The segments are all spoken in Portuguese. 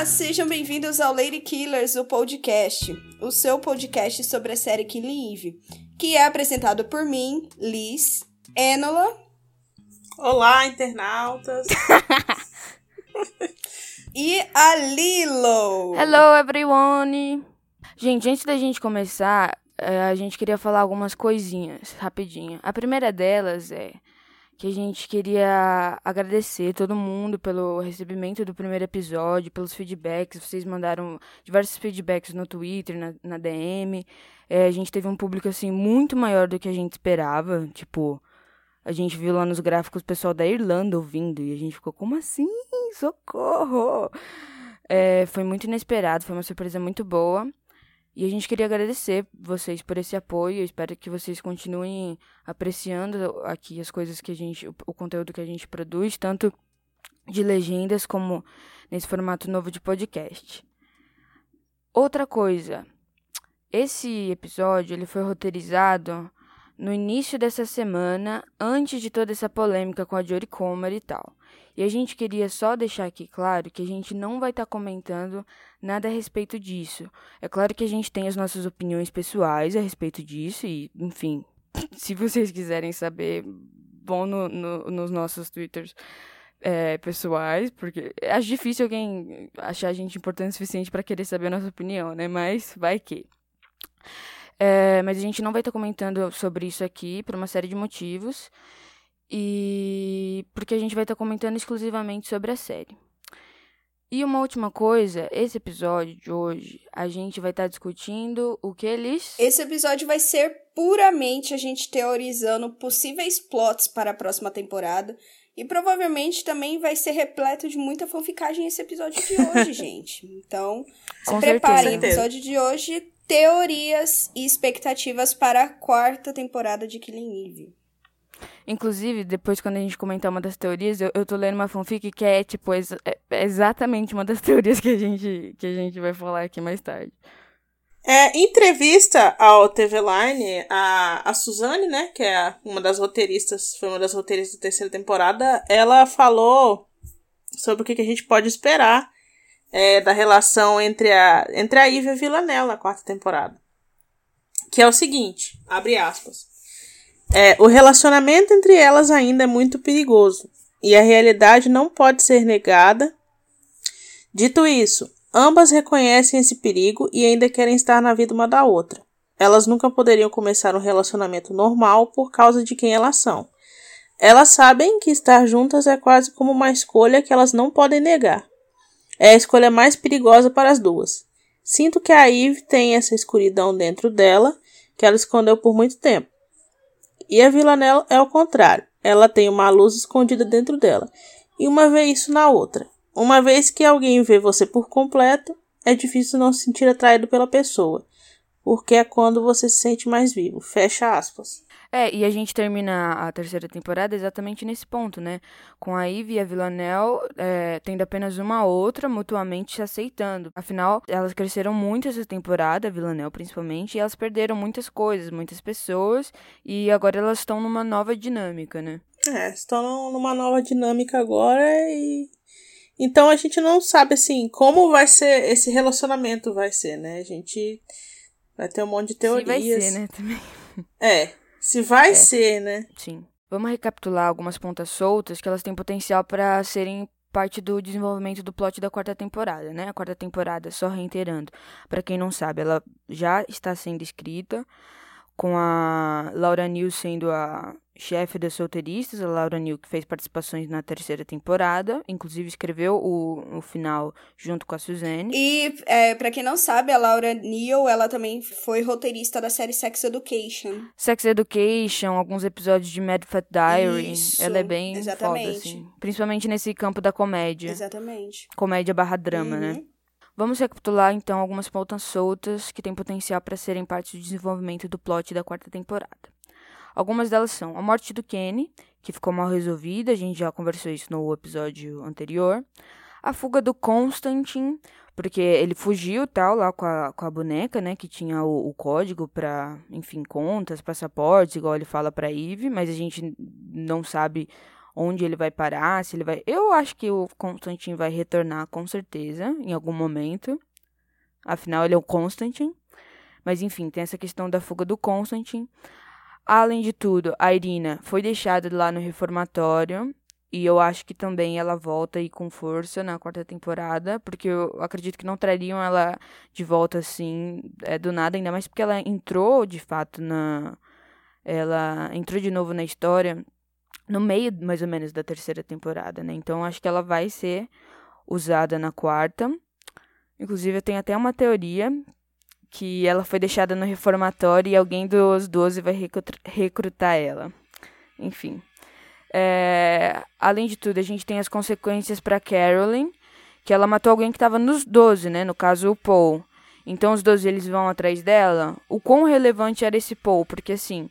Olá, sejam bem-vindos ao Lady Killers, o podcast, o seu podcast sobre a série Killing Eve, que é apresentado por mim, Liz, Enola. Olá, internautas. e a Lilo. Hello, everyone. Gente, antes da gente começar, eh, a gente queria falar algumas coisinhas, rapidinho. A primeira delas é que a gente queria agradecer todo mundo pelo recebimento do primeiro episódio, pelos feedbacks. Vocês mandaram diversos feedbacks no Twitter, na, na DM. É, a gente teve um público, assim, muito maior do que a gente esperava. Tipo, a gente viu lá nos gráficos o pessoal da Irlanda ouvindo e a gente ficou, como assim? Socorro! É, foi muito inesperado, foi uma surpresa muito boa. E a gente queria agradecer vocês por esse apoio. Eu espero que vocês continuem apreciando aqui as coisas que a gente, o, conteúdo que a gente produz, tanto de legendas como nesse formato novo de podcast. Outra coisa, esse episódio ele foi roteirizado no início dessa semana, antes de toda essa polêmica com a Jory Comer e tal. E a gente queria só deixar aqui claro que a gente não vai estar tá comentando nada a respeito disso. É claro que a gente tem as nossas opiniões pessoais a respeito disso e, enfim, se vocês quiserem saber, vão no, no, nos nossos twitters é, pessoais, porque acho difícil alguém achar a gente importante o suficiente para querer saber a nossa opinião, né? Mas vai que. É, mas a gente não vai estar comentando sobre isso aqui por uma série de motivos. E porque a gente vai estar comentando exclusivamente sobre a série. E uma última coisa, esse episódio de hoje, a gente vai estar discutindo o que eles. Esse episódio vai ser puramente a gente teorizando possíveis plots para a próxima temporada. E provavelmente também vai ser repleto de muita fanficagem esse episódio de hoje, gente. Então, se Com preparem. certeza. Episódio de hoje, teorias e expectativas para a quarta temporada de Killing Eve. Inclusive, depois quando a gente comentar uma das teorias, eu, eu tô lendo uma fanfic que é, tipo, ex é exatamente uma das teorias que a, gente, que a gente vai falar aqui mais tarde. É, em entrevista ao TV Line, a, a Suzane, né, que é uma das roteiristas, foi uma das roteiristas da terceira temporada, ela falou sobre o que, que a gente pode esperar é, da relação entre a, entre a Ivy e a Villanelle na quarta temporada. Que é o seguinte, abre aspas. É, o relacionamento entre elas ainda é muito perigoso e a realidade não pode ser negada. Dito isso, ambas reconhecem esse perigo e ainda querem estar na vida uma da outra. Elas nunca poderiam começar um relacionamento normal por causa de quem elas são. Elas sabem que estar juntas é quase como uma escolha que elas não podem negar. É a escolha mais perigosa para as duas. Sinto que a Eve tem essa escuridão dentro dela que ela escondeu por muito tempo. E a Villanelle é o contrário. Ela tem uma luz escondida dentro dela. E uma vê isso na outra. Uma vez que alguém vê você por completo, é difícil não se sentir atraído pela pessoa. Porque é quando você se sente mais vivo. Fecha aspas. É, e a gente termina a terceira temporada exatamente nesse ponto, né? Com a Ivy e a Villanelle é, tendo apenas uma outra mutuamente se aceitando. Afinal, elas cresceram muito essa temporada, a Villanelle principalmente, e elas perderam muitas coisas, muitas pessoas, e agora elas estão numa nova dinâmica, né? É, estão numa nova dinâmica agora e. Então a gente não sabe assim como vai ser esse relacionamento vai ser, né? A gente vai ter um monte de teorias. Se vai ser, né, também. É, se vai É. ser, né? Sim. Vamos recapitular algumas pontas soltas que elas têm potencial para serem parte do desenvolvimento do plot da quarta temporada, né? A quarta temporada, só reiterando, para quem não sabe, ela já está sendo escrita com a Laura New sendo a chefe das solteiristas, a Laura New que fez participações na terceira temporada, inclusive escreveu o, o final junto com a Suzanne. E, é, para quem não sabe, a Laura Neal, ela também foi roteirista da série Sex Education. Sex Education, alguns episódios de Mad Fat Diary, Isso, ela é bem exatamente. foda, assim. Principalmente nesse campo da comédia. Exatamente. Comédia barra drama, né? Vamos recapitular então algumas pautas soltas que têm potencial para serem parte do desenvolvimento do plot da quarta temporada. Algumas delas são a morte do Kenny, que ficou mal resolvida, a gente já conversou isso no episódio anterior. A fuga do Constantine, porque ele fugiu tal lá com a, com a boneca, né, que tinha o, o código para, enfim, contas, passaportes, igual ele fala para Eve, mas a gente não sabe onde ele vai parar, se ele vai. Eu acho que o Constantine vai retornar com certeza, em algum momento. Afinal, ele é o Constantine. Mas enfim, tem essa questão da fuga do Constantine. Além de tudo, a Irina foi deixada lá no reformatório. E eu acho que também ela volta aí com força na quarta temporada, porque eu acredito que não trariam ela de volta assim, é, do nada, ainda mais porque ela entrou de fato na. Ela entrou de novo na história no meio, mais ou menos, da terceira temporada, né? Então acho que ela vai ser usada na quarta. Inclusive, eu tenho até uma teoria que ela foi deixada no reformatório e alguém dos 12 vai recrutar ela. Enfim. É, além de tudo, a gente tem as consequências para Carolyn, que ela matou alguém que estava nos 12, né? No caso, o Paul. Então, os 12 eles vão atrás dela. O quão relevante era esse Paul? Porque, assim,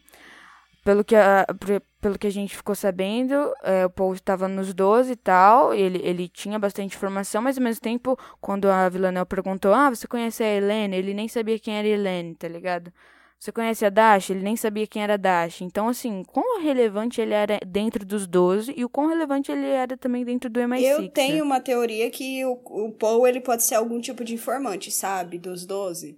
pelo que a, pelo que a gente ficou sabendo, é, o Paul estava nos 12 e tal, ele, ele tinha bastante informação, mas ao mesmo tempo, quando a Villanelle perguntou, ah, você conhece a Helene? Ele nem sabia quem era Helene, tá ligado? Você conhece a Dash? Ele nem sabia quem era Dash. Então, assim, quão relevante ele era dentro dos 12 e o quão relevante ele era também dentro do MI6. Eu tenho né? uma teoria que o, o Paul, ele pode ser algum tipo de informante, sabe? Dos 12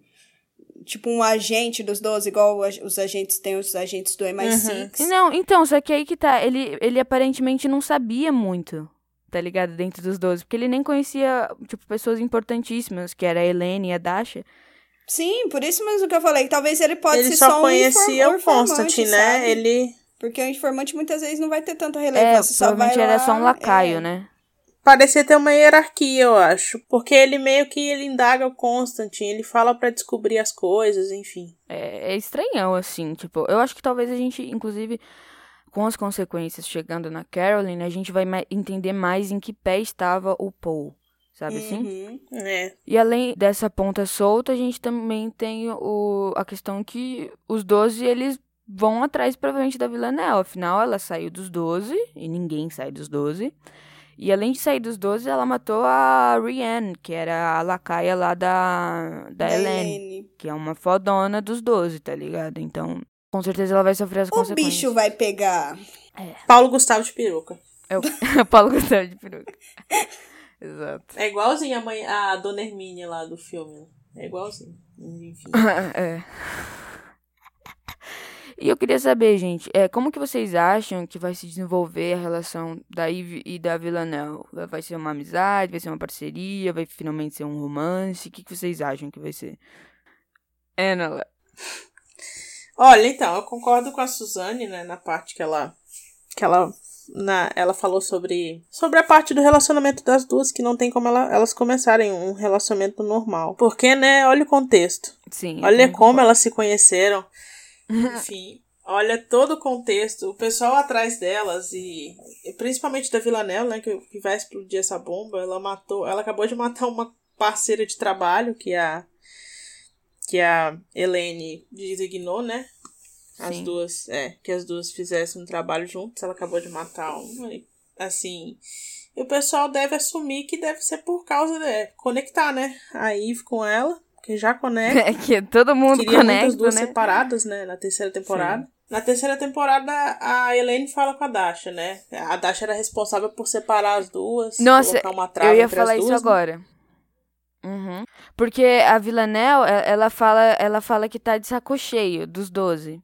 tipo um agente dos 12, igual os agentes têm os agentes do MI6. Uhum. Não, então, só que aí que tá, ele, ele aparentemente não sabia muito, tá ligado? Dentro dos 12, porque ele nem conhecia, tipo, pessoas importantíssimas, que era a Helene e a Dasha. Sim, por isso mesmo que eu falei, talvez ele pode ele ser só, só conhecia um o Constantine, né? Ele... Porque o informante muitas vezes não vai ter tanta relevância, é, só vai era lá, só um lacaio, é... né? Parecia ter uma hierarquia, eu acho. Porque ele meio que ele indaga o Constantine, ele fala para descobrir as coisas, enfim. É, é estranhão, assim, tipo, eu acho que talvez a gente, inclusive, com as consequências chegando na Caroline, a gente vai entender mais em que pé estava o Paul. Sabe assim? Uhum, é. E além dessa ponta solta, a gente também tem o, a questão que os 12, eles vão atrás, provavelmente, da Villanelle. Afinal, ela saiu dos 12, e ninguém sai dos 12. E além de sair dos 12, ela matou a Rianne, que era a lacaia lá da, da, da Helene, Helene, que é uma fodona dos 12, tá ligado? Então, com certeza ela vai sofrer as o consequências. O bicho vai pegar. É. Paulo Gustavo de peruca. É o Paulo Gustavo de peruca. Exato. É igualzinho a, mãe, a dona Hermínia lá do filme. É igualzinho. Enfim. é. E eu queria saber, gente, é, como que vocês acham que vai se desenvolver a relação da Eve e da Villanelle? Vai ser uma amizade, vai ser uma parceria, vai finalmente ser um romance? O que, que vocês acham que vai ser? Ana. Olha, então, eu concordo com a Suzane, né, na parte que ela que ela na, ela falou sobre sobre a parte do relacionamento das duas que não tem como ela, elas começarem um relacionamento normal. Porque, né, olha o contexto. Sim. Olha como elas se conheceram. Enfim, olha todo o contexto, o pessoal atrás delas e, e principalmente da Villanelle, né, que, que vai explodir essa bomba, ela matou, ela acabou de matar uma parceira de trabalho que a que a Helene designou, né? As Sim. duas, é, que as duas fizessem um trabalho juntos, ela acabou de matar uma, assim, e o pessoal deve assumir que deve ser por causa de conectar, né? A Eve com ela que já conecta. É que todo mundo Queria conecta, as duas né? separadas, né? Na terceira temporada. Sim. Na terceira temporada, a Elaine fala com a Dasha, né? A Dasha era responsável por separar as duas. Nossa, colocar uma trava eu ia falar as isso duas, né? agora. Uhum. Porque a Villanelle, ela fala, ela fala que tá de saco cheio dos 12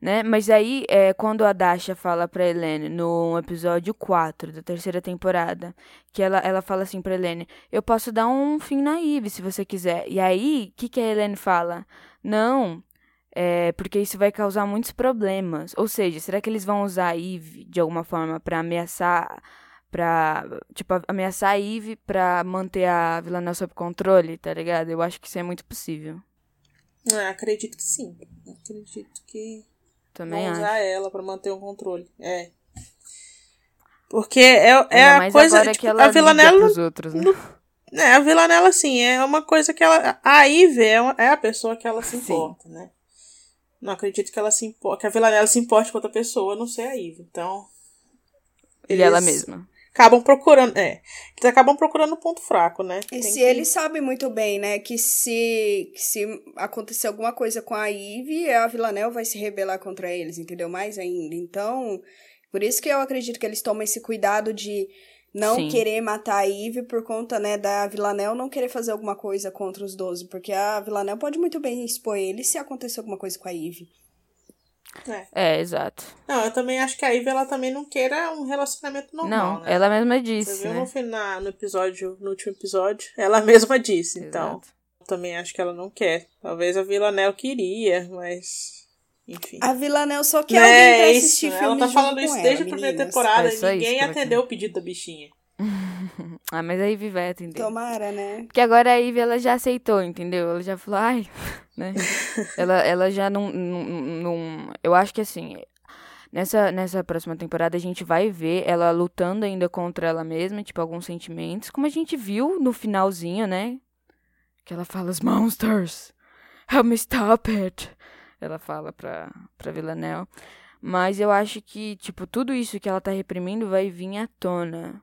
né? Mas aí, é, quando a Dasha fala pra Helene, no episódio 4 da terceira temporada, que ela, ela fala assim pra Helene, eu posso dar um fim na Eve, se você quiser. E aí, o que, que a Helene fala? Não, é, porque isso vai causar muitos problemas. Ou seja, será que eles vão usar a Eve de alguma forma para ameaçar pra, tipo, ameaçar a Eve pra manter a Villanelle sob controle, tá ligado? Eu acho que isso é muito possível. Ah, acredito que sim. Acredito que também Vão usar ela para manter o controle. É. Porque é, é a coisa. Tipo, que ela a Villanella. pros outros, né? É, a Villanella, assim, é uma coisa que ela. A Ivy é, uma, é a pessoa que ela se importa, Sim. né? Não acredito que ela se importe. Que a Villanella se importe com outra pessoa, a não ser a Ivy. Então. E ela mesma acabam procurando, é, eles acabam procurando o ponto fraco, né? E Tem se que... eles sabem muito bem, né, que se, que se acontecer alguma coisa com a Ivy, a Villanelle vai se rebelar contra eles, entendeu? Mais ainda. Então, Por isso que eu acredito que eles tomam esse cuidado de não Sim. querer matar a Eve por conta, né, da Villanelle não querer fazer alguma coisa contra os 12, porque a Villanelle pode muito bem expor ele se acontecer alguma coisa com a Eve. É. É, exato. Não, eu também acho que a Ivy ela também não queira um relacionamento normal, não, né? ela mesma Você disse, viu né? no, final, no episódio, no último episódio, ela mesma disse, então. Exato. Eu também acho que ela não quer. Talvez a Villanelle queria, mas. Enfim. A Villanelle só quer Não alguém é pra isso. assistir Ela filme tá junto falando com isso ela, desde a primeira meninas. temporada É e ninguém atendeu o pedido da bichinha. Ah, mas a Ivy vai atender. Tomara, né? Porque agora a Ivy, ela já aceitou, entendeu? Ela já falou, ai, né? ela, ela já não, não, não... Eu acho que, assim, nessa, nessa próxima temporada a gente vai ver ela lutando ainda contra ela mesma, tipo, alguns sentimentos. Como a gente viu no finalzinho, né? Que ela fala, os monsters, help me stop it. Ela fala pra, pra Villanelle. Mas eu acho que, tipo, tudo isso que ela tá reprimindo vai vir à tona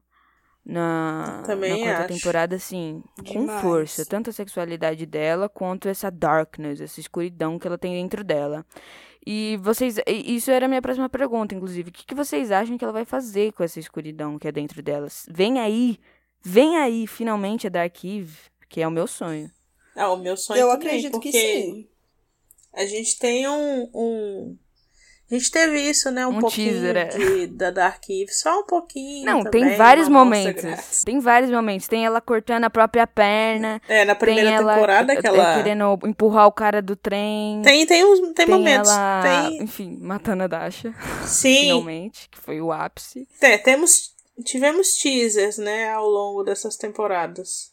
na, Também na quarta acho. temporada, assim, com Demais. força. Tanto a sexualidade dela, quanto essa darkness, essa escuridão que ela tem dentro dela. E vocês. Isso era a minha próxima pergunta, inclusive. O que, que vocês acham que ela vai fazer com essa escuridão que é dentro delas? Vem aí! Vem aí, finalmente, a Dark Eve, que é o meu sonho. Ah, o meu sonho Eu também, acredito porque que sim. a gente tem um, um... A gente teve isso, né? Um, Um pouquinho teaser, é. de, da Dark Eve. Só um pouquinho Não, também, tem vários momentos. Tem vários momentos. Tem ela cortando a própria perna. É, na primeira tem ela temporada que ela... querendo empurrar o cara do trem. Tem, tem, uns, tem, Tem momentos. ela, Tem, enfim, matando a Dasha, sim, finalmente, que foi o ápice. É, temos, tivemos teasers, né, ao longo dessas temporadas.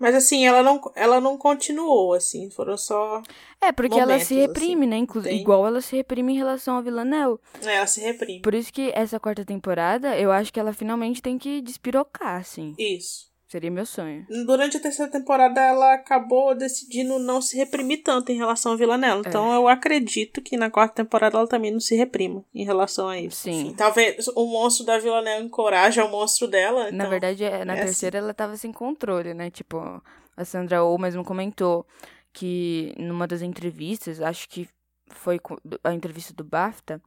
Mas assim, ela não, ela não continuou, assim, foram só. É, porque ela se Momentos, reprime, né? Inclu tem. Igual ela se reprime em relação ao Villanelle. É, ela se reprime. Por isso que essa quarta temporada, eu acho que ela finalmente tem que despirocar, assim. Isso. Seria meu sonho. Durante a terceira temporada, ela acabou decidindo não se reprimir tanto em relação à Villanelle. É. Então, eu acredito que na quarta temporada ela também não se reprima em relação a isso. Sim. Enfim, talvez o monstro da Villanelle encoraje o monstro dela. Na então- verdade, é- na é assim. terceira ela tava sem controle, né? Tipo, a Sandra Oh mesmo comentou que numa das entrevistas, acho que foi a entrevista do BAFTA,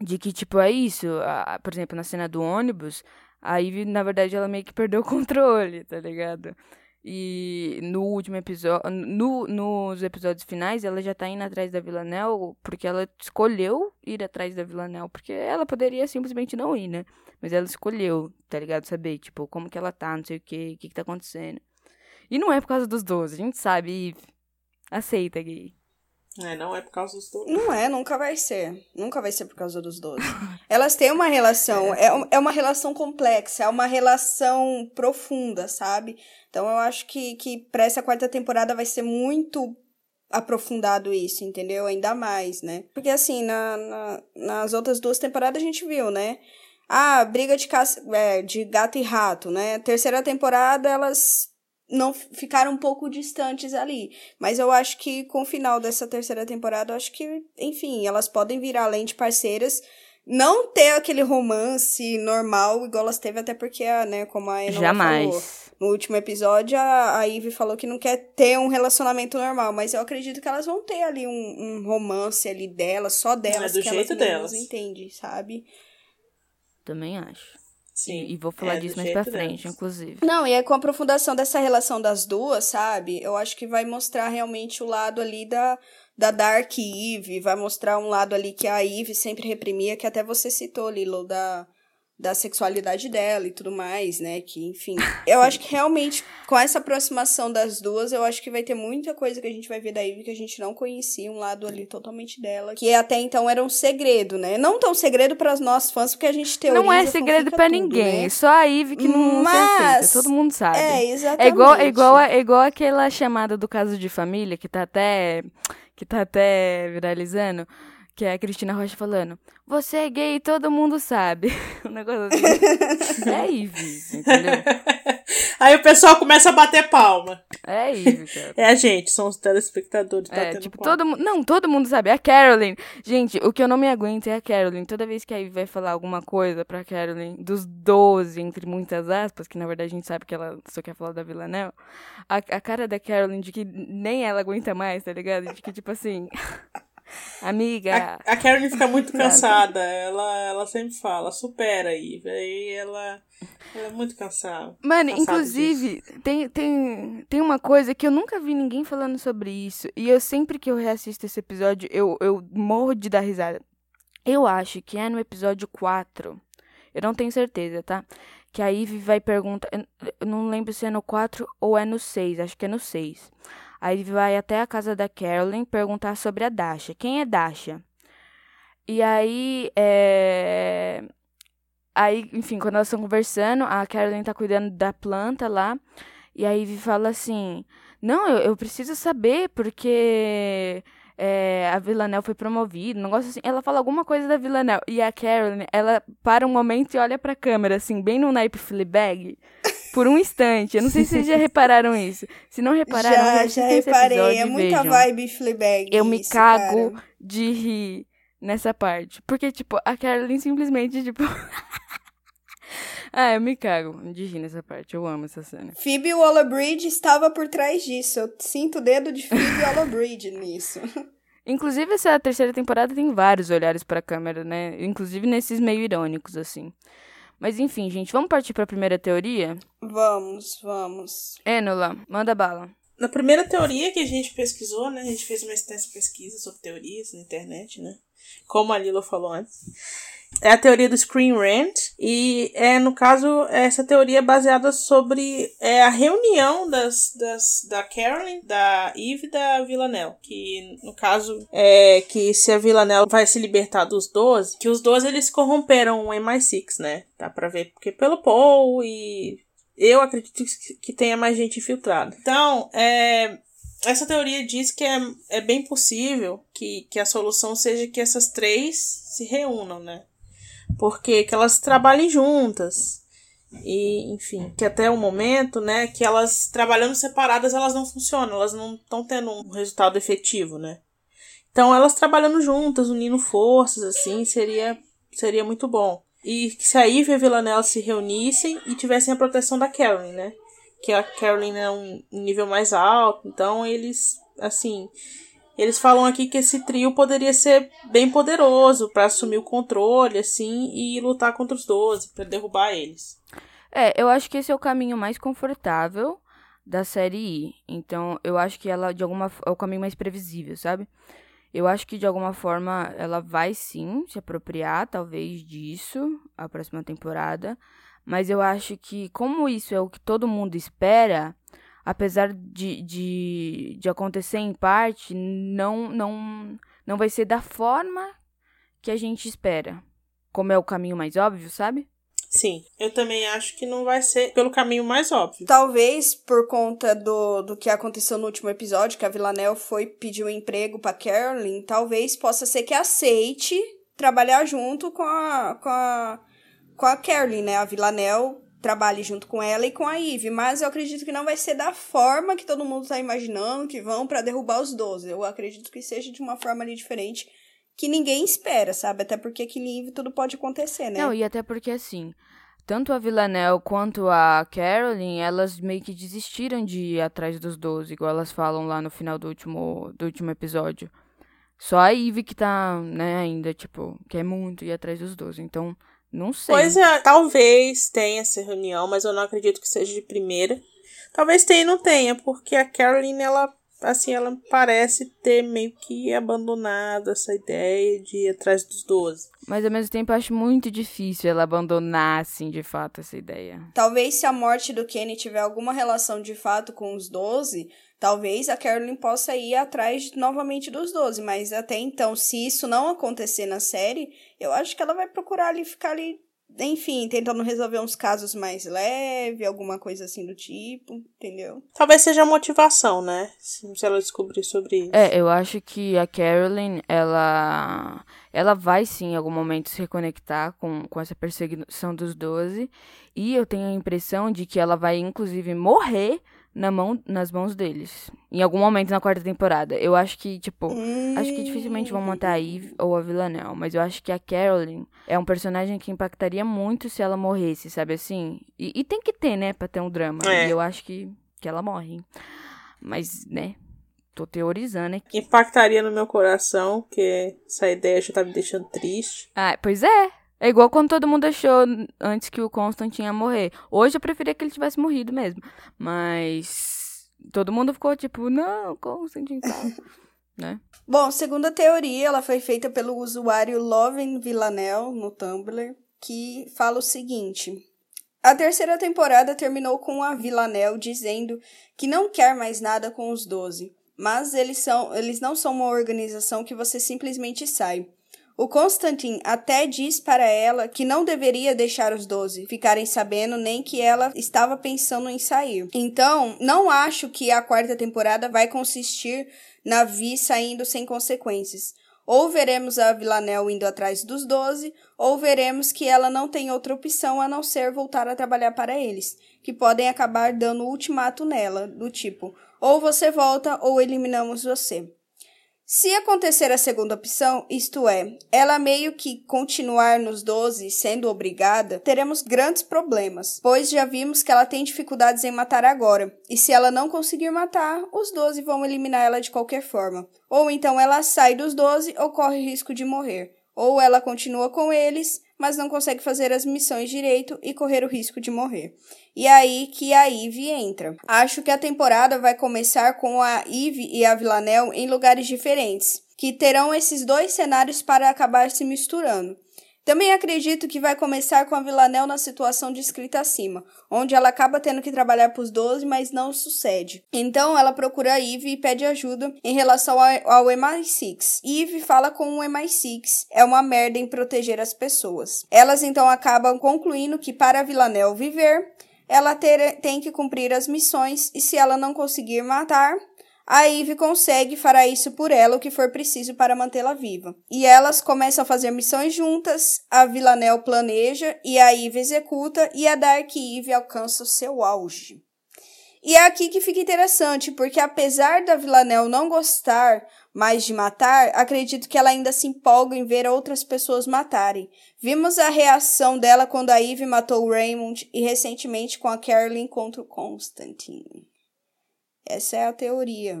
de que, tipo, é isso. a- por exemplo, na cena do ônibus, a Ivy, na verdade, ela meio que perdeu o controle, tá ligado? E no último episódio, no, nos episódios finais, ela já tá indo atrás da Villanelle porque ela escolheu ir atrás da Villanelle, porque ela poderia simplesmente não ir, né? Mas ela escolheu, tá ligado? Saber, tipo, como que ela tá, não sei o que, o que que tá acontecendo. E não é por causa dos 12, a gente sabe. Aceita, gay. É, não é por causa dos dois. Não é, nunca vai ser. Nunca vai ser por causa dos 12. Elas têm uma relação, é, um- é uma relação complexa, é uma relação profunda, sabe? Então eu acho que, que pra essa quarta temporada vai ser muito aprofundado isso, entendeu? Ainda mais, né? Porque assim, na, na- nas outras duas temporadas a gente viu, né? Ah, briga de, caça, é, de gato e rato, né? Terceira temporada elas não ficaram um pouco distantes ali. Mas eu acho que com o final dessa terceira temporada, eu acho que, enfim, elas podem virar além de parceiras. Não ter aquele romance normal, igual elas teve, até porque, a, né, como a Enola falou, Jamais. no último episódio, a, a Ivy falou que não quer ter um relacionamento normal, mas eu acredito que elas vão ter ali um, um romance ali delas, só delas, do que jeito elas delas. entendem, sabe? Também acho. Sim. E, e vou falar é, disso mais pra frente, delas. inclusive. Não, e aí com a aprofundação dessa relação das duas, sabe? Eu acho que vai mostrar realmente o lado ali da, da Dark Eve, vai mostrar um lado ali que a Eve sempre reprimia, que até você citou, Lilo, da, da sexualidade dela e tudo mais, né? Que, enfim. Eu acho que realmente, com essa aproximação das duas, eu acho que vai ter muita coisa que a gente vai ver da Eve que a gente não conhecia, um lado ali totalmente dela, que até então era um segredo, né? Não tão segredo para nós fãs, porque a gente teoriza, Não é segredo tudo, ninguém. né? Só a Ivy que não Mas-. Todo mundo sabe. É, exatamente. É igual, é igual, é igual aquela chamada do caso de família que tá até que tá até viralizando, que é a Cristina Rocha falando: "Você é gay, todo mundo sabe". Um negócio assim. é Ivy, entendeu? Aí o pessoal começa a bater palma. É Ivy, cara. É a gente, são os telespectadores É, batendo tipo, palma. todo. Não, todo mundo sabe. É a Carolyn. Gente, o que eu não me aguento é a Carolyn. Toda vez que a Ivy vai falar alguma coisa pra Carolyn, dos 12, entre muitas aspas, que na verdade a gente sabe que ela só quer falar da Villanelle, a, a cara da Carolyn de que nem ela aguenta mais, tá ligado? De que, tipo assim. Amiga. A, a Karen fica muito cansada. ela, ela sempre fala, supera aí. Aí ela, ela é muito cansada. Mano, inclusive, tem, tem, tem uma coisa que eu nunca vi ninguém falando sobre isso. E eu sempre que eu reassisto esse episódio, eu, eu morro de dar risada. Eu acho que é no episódio 4. Eu não tenho certeza, tá? Que a Ivy vai perguntar. Eu não lembro se é no 4 ou é no 6. Acho que é no 6. A Ivy vai até a casa da Carolyn perguntar sobre a Dasha. Quem é Dasha? E aí. É... Aí, enfim, quando elas estão conversando, a Carolyn tá cuidando da planta lá. E a Ivy fala assim: Não, eu, eu preciso saber porque é, a Villanelle foi promovida, um negócio assim. Ela fala alguma coisa da Villanelle. E a Carolyn, ela para um momento e olha pra câmera, assim, bem no naipe Fleabag. Por um instante. Eu não sei se vocês já repararam isso. Se não repararam, já, já reparei. é muita vejam. vibe Fleabag. Eu me isso, cago cara. de rir nessa parte. Porque, tipo, a Carolyn simplesmente, tipo. ah, eu me cago de rir nessa parte. Eu amo essa cena. Phoebe Waller-Bridge estava por trás disso. Eu sinto o dedo de Phoebe Waller-Bridge nisso. Inclusive, essa terceira temporada tem vários olhares pra câmera, né? Inclusive nesses meio irônicos, assim. Mas enfim, gente, vamos partir pra primeira teoria? Vamos, vamos. Enola, manda bala. Na primeira teoria que a gente pesquisou, né? A gente fez uma extensa pesquisa sobre teorias na internet, né? Como a Lila falou antes. É a teoria do Screen Rant. E é, no caso, essa teoria é baseada sobre é, a reunião das, das, da Carolyn, da Eve e da Villanelle. Que, no caso, é que se a Villanelle vai se libertar dos 12, que os 12 eles corromperam o MI6, né? Dá pra ver porque pelo Paul e eu acredito que tenha mais gente infiltrada. Então, é, essa teoria diz que é, é bem possível que, que a solução seja que essas três se reúnam, né? Porque que elas trabalhem juntas. E, enfim, que até o momento, né, que elas trabalhando separadas, elas não funcionam, elas não estão tendo um resultado efetivo, né? Então, elas trabalhando juntas, unindo forças, assim, seria, seria muito bom. E que se a Eve e a Villanelle se reunissem e tivessem a proteção da Carolyn, né? Que a Carolyn é um nível mais alto, então eles, assim, eles falam aqui que esse trio poderia ser bem poderoso para assumir o controle, assim, e lutar contra os 12, para derrubar eles. É, eu acho que esse é o caminho mais confortável da série I. Então, eu acho que ela, de alguma é o caminho mais previsível, sabe? Eu acho que de alguma forma ela vai sim se apropriar, talvez, disso a próxima temporada. Mas eu acho que, como isso é o que todo mundo espera, apesar de, de, de acontecer em parte, não, não, não vai ser da forma que a gente espera. Como é o caminho mais óbvio, sabe? Sim, eu também acho que não vai ser pelo caminho mais óbvio. Talvez por conta do, do que aconteceu no último episódio, que a Villanelle foi pedir um emprego pra Carolyn, talvez possa ser que aceite trabalhar junto com a, com a, com a Carolyn, né? A Villanelle trabalhe junto com ela e com a Eve, mas eu acredito que não vai ser da forma que todo mundo tá imaginando, que vão para derrubar os 12. Eu acredito que seja de uma forma ali diferente que ninguém espera, sabe? Até porque aqui em Eve tudo pode acontecer, né? Não, e até porque assim, tanto a Villanelle quanto a Carolyn, elas meio que desistiram de ir atrás dos 12, igual elas falam lá no final do último, do último episódio. Só a Eve que tá, né, ainda, tipo, quer muito ir atrás dos 12. Então, não sei. Pois é, talvez tenha essa reunião, mas eu não acredito que seja de primeira. Talvez tenha e não tenha, porque a Caroline, ela, assim, ela parece ter meio que abandonado essa ideia de ir atrás dos 12. Mas ao mesmo tempo eu acho muito difícil ela abandonar, assim, de fato, essa ideia. Talvez se a morte do Kenny tiver alguma relação de fato com os 12, talvez a Carolyn possa ir atrás novamente dos 12. Mas até então, se isso não acontecer na série, eu acho que ela vai procurar ali ficar ali, enfim, tentando resolver uns casos mais leves, alguma coisa assim do tipo, entendeu? Talvez seja a motivação, né? Se se ela descobrir sobre isso. É, eu acho que a Carolyn, ela ela vai sim em algum momento se reconectar com, com essa perseguição dos 12. E eu tenho a impressão de que ela vai, inclusive, morrer na mão, nas mãos deles. Em algum momento na quarta temporada. Eu acho que, tipo, acho que dificilmente vão matar a Eve ou a Villanelle. Mas eu acho que a Carolyn é um personagem que impactaria muito se ela morresse, sabe assim? E, e tem que ter, né, pra ter um drama. É. E eu acho que, que ela morre. Mas, né, tô teorizando aqui. Impactaria no meu coração, porque essa ideia já tá me deixando triste. Ah, pois é. É igual quando todo mundo achou antes que o Constantine ia morrer. Hoje eu preferia que ele tivesse morrido mesmo. Mas todo mundo ficou tipo, não, Constantine tá. né? Bom, segundo a teoria, ela foi feita pelo usuário Loven Villanel no Tumblr, que fala o seguinte: a terceira temporada terminou com a Villanel dizendo que não quer mais nada com os Doze, mas eles, são, eles não são uma organização que você simplesmente sai. O Constantine até diz para ela que não deveria deixar os doze ficarem sabendo nem que ela estava pensando em sair. Então, não acho que a quarta temporada vai consistir na Vi saindo sem consequências. Ou veremos a Villanelle indo atrás dos doze, ou veremos que ela não tem outra opção a não ser voltar a trabalhar para eles, que podem acabar dando ultimato nela, do tipo: ou você volta ou eliminamos você. Se acontecer a segunda opção, isto é, ela meio que continuar nos 12 sendo obrigada, teremos grandes problemas, pois já vimos que ela tem dificuldades em matar agora, e se ela não conseguir matar, os 12 vão eliminar ela de qualquer forma. Ou então ela sai dos 12 ou corre risco de morrer, ou ela continua com eles, mas não consegue fazer as missões direito e correr o risco de morrer. E aí que a Eve entra. Acho que a temporada vai começar com a Eve e a Villanelle em lugares diferentes, que terão esses dois cenários para acabar se misturando. Também acredito que vai começar com a Villanelle na situação descrita acima, onde ela acaba tendo que trabalhar para os 12, mas não sucede. Então ela procura a Eve e pede ajuda em relação ao MI6. Eve fala com o MI6 é uma merda em proteger as pessoas. Elas então acabam concluindo que para a Villanelle viver, ela ter, tem que cumprir as missões e se ela não conseguir matar, a Eve consegue fará isso por ela o que for preciso para mantê-la viva. E elas começam a fazer missões juntas, a Villanelle planeja e a Eve executa e a Dark Eve alcança o seu auge. E é aqui que fica interessante, porque apesar da Villanelle não gostar mais de matar, acredito que ela ainda se empolga em ver outras pessoas matarem. Vimos a reação dela quando a Eve matou o Raymond e recentemente com a Carolyn contra o Constantine. Essa é a teoria.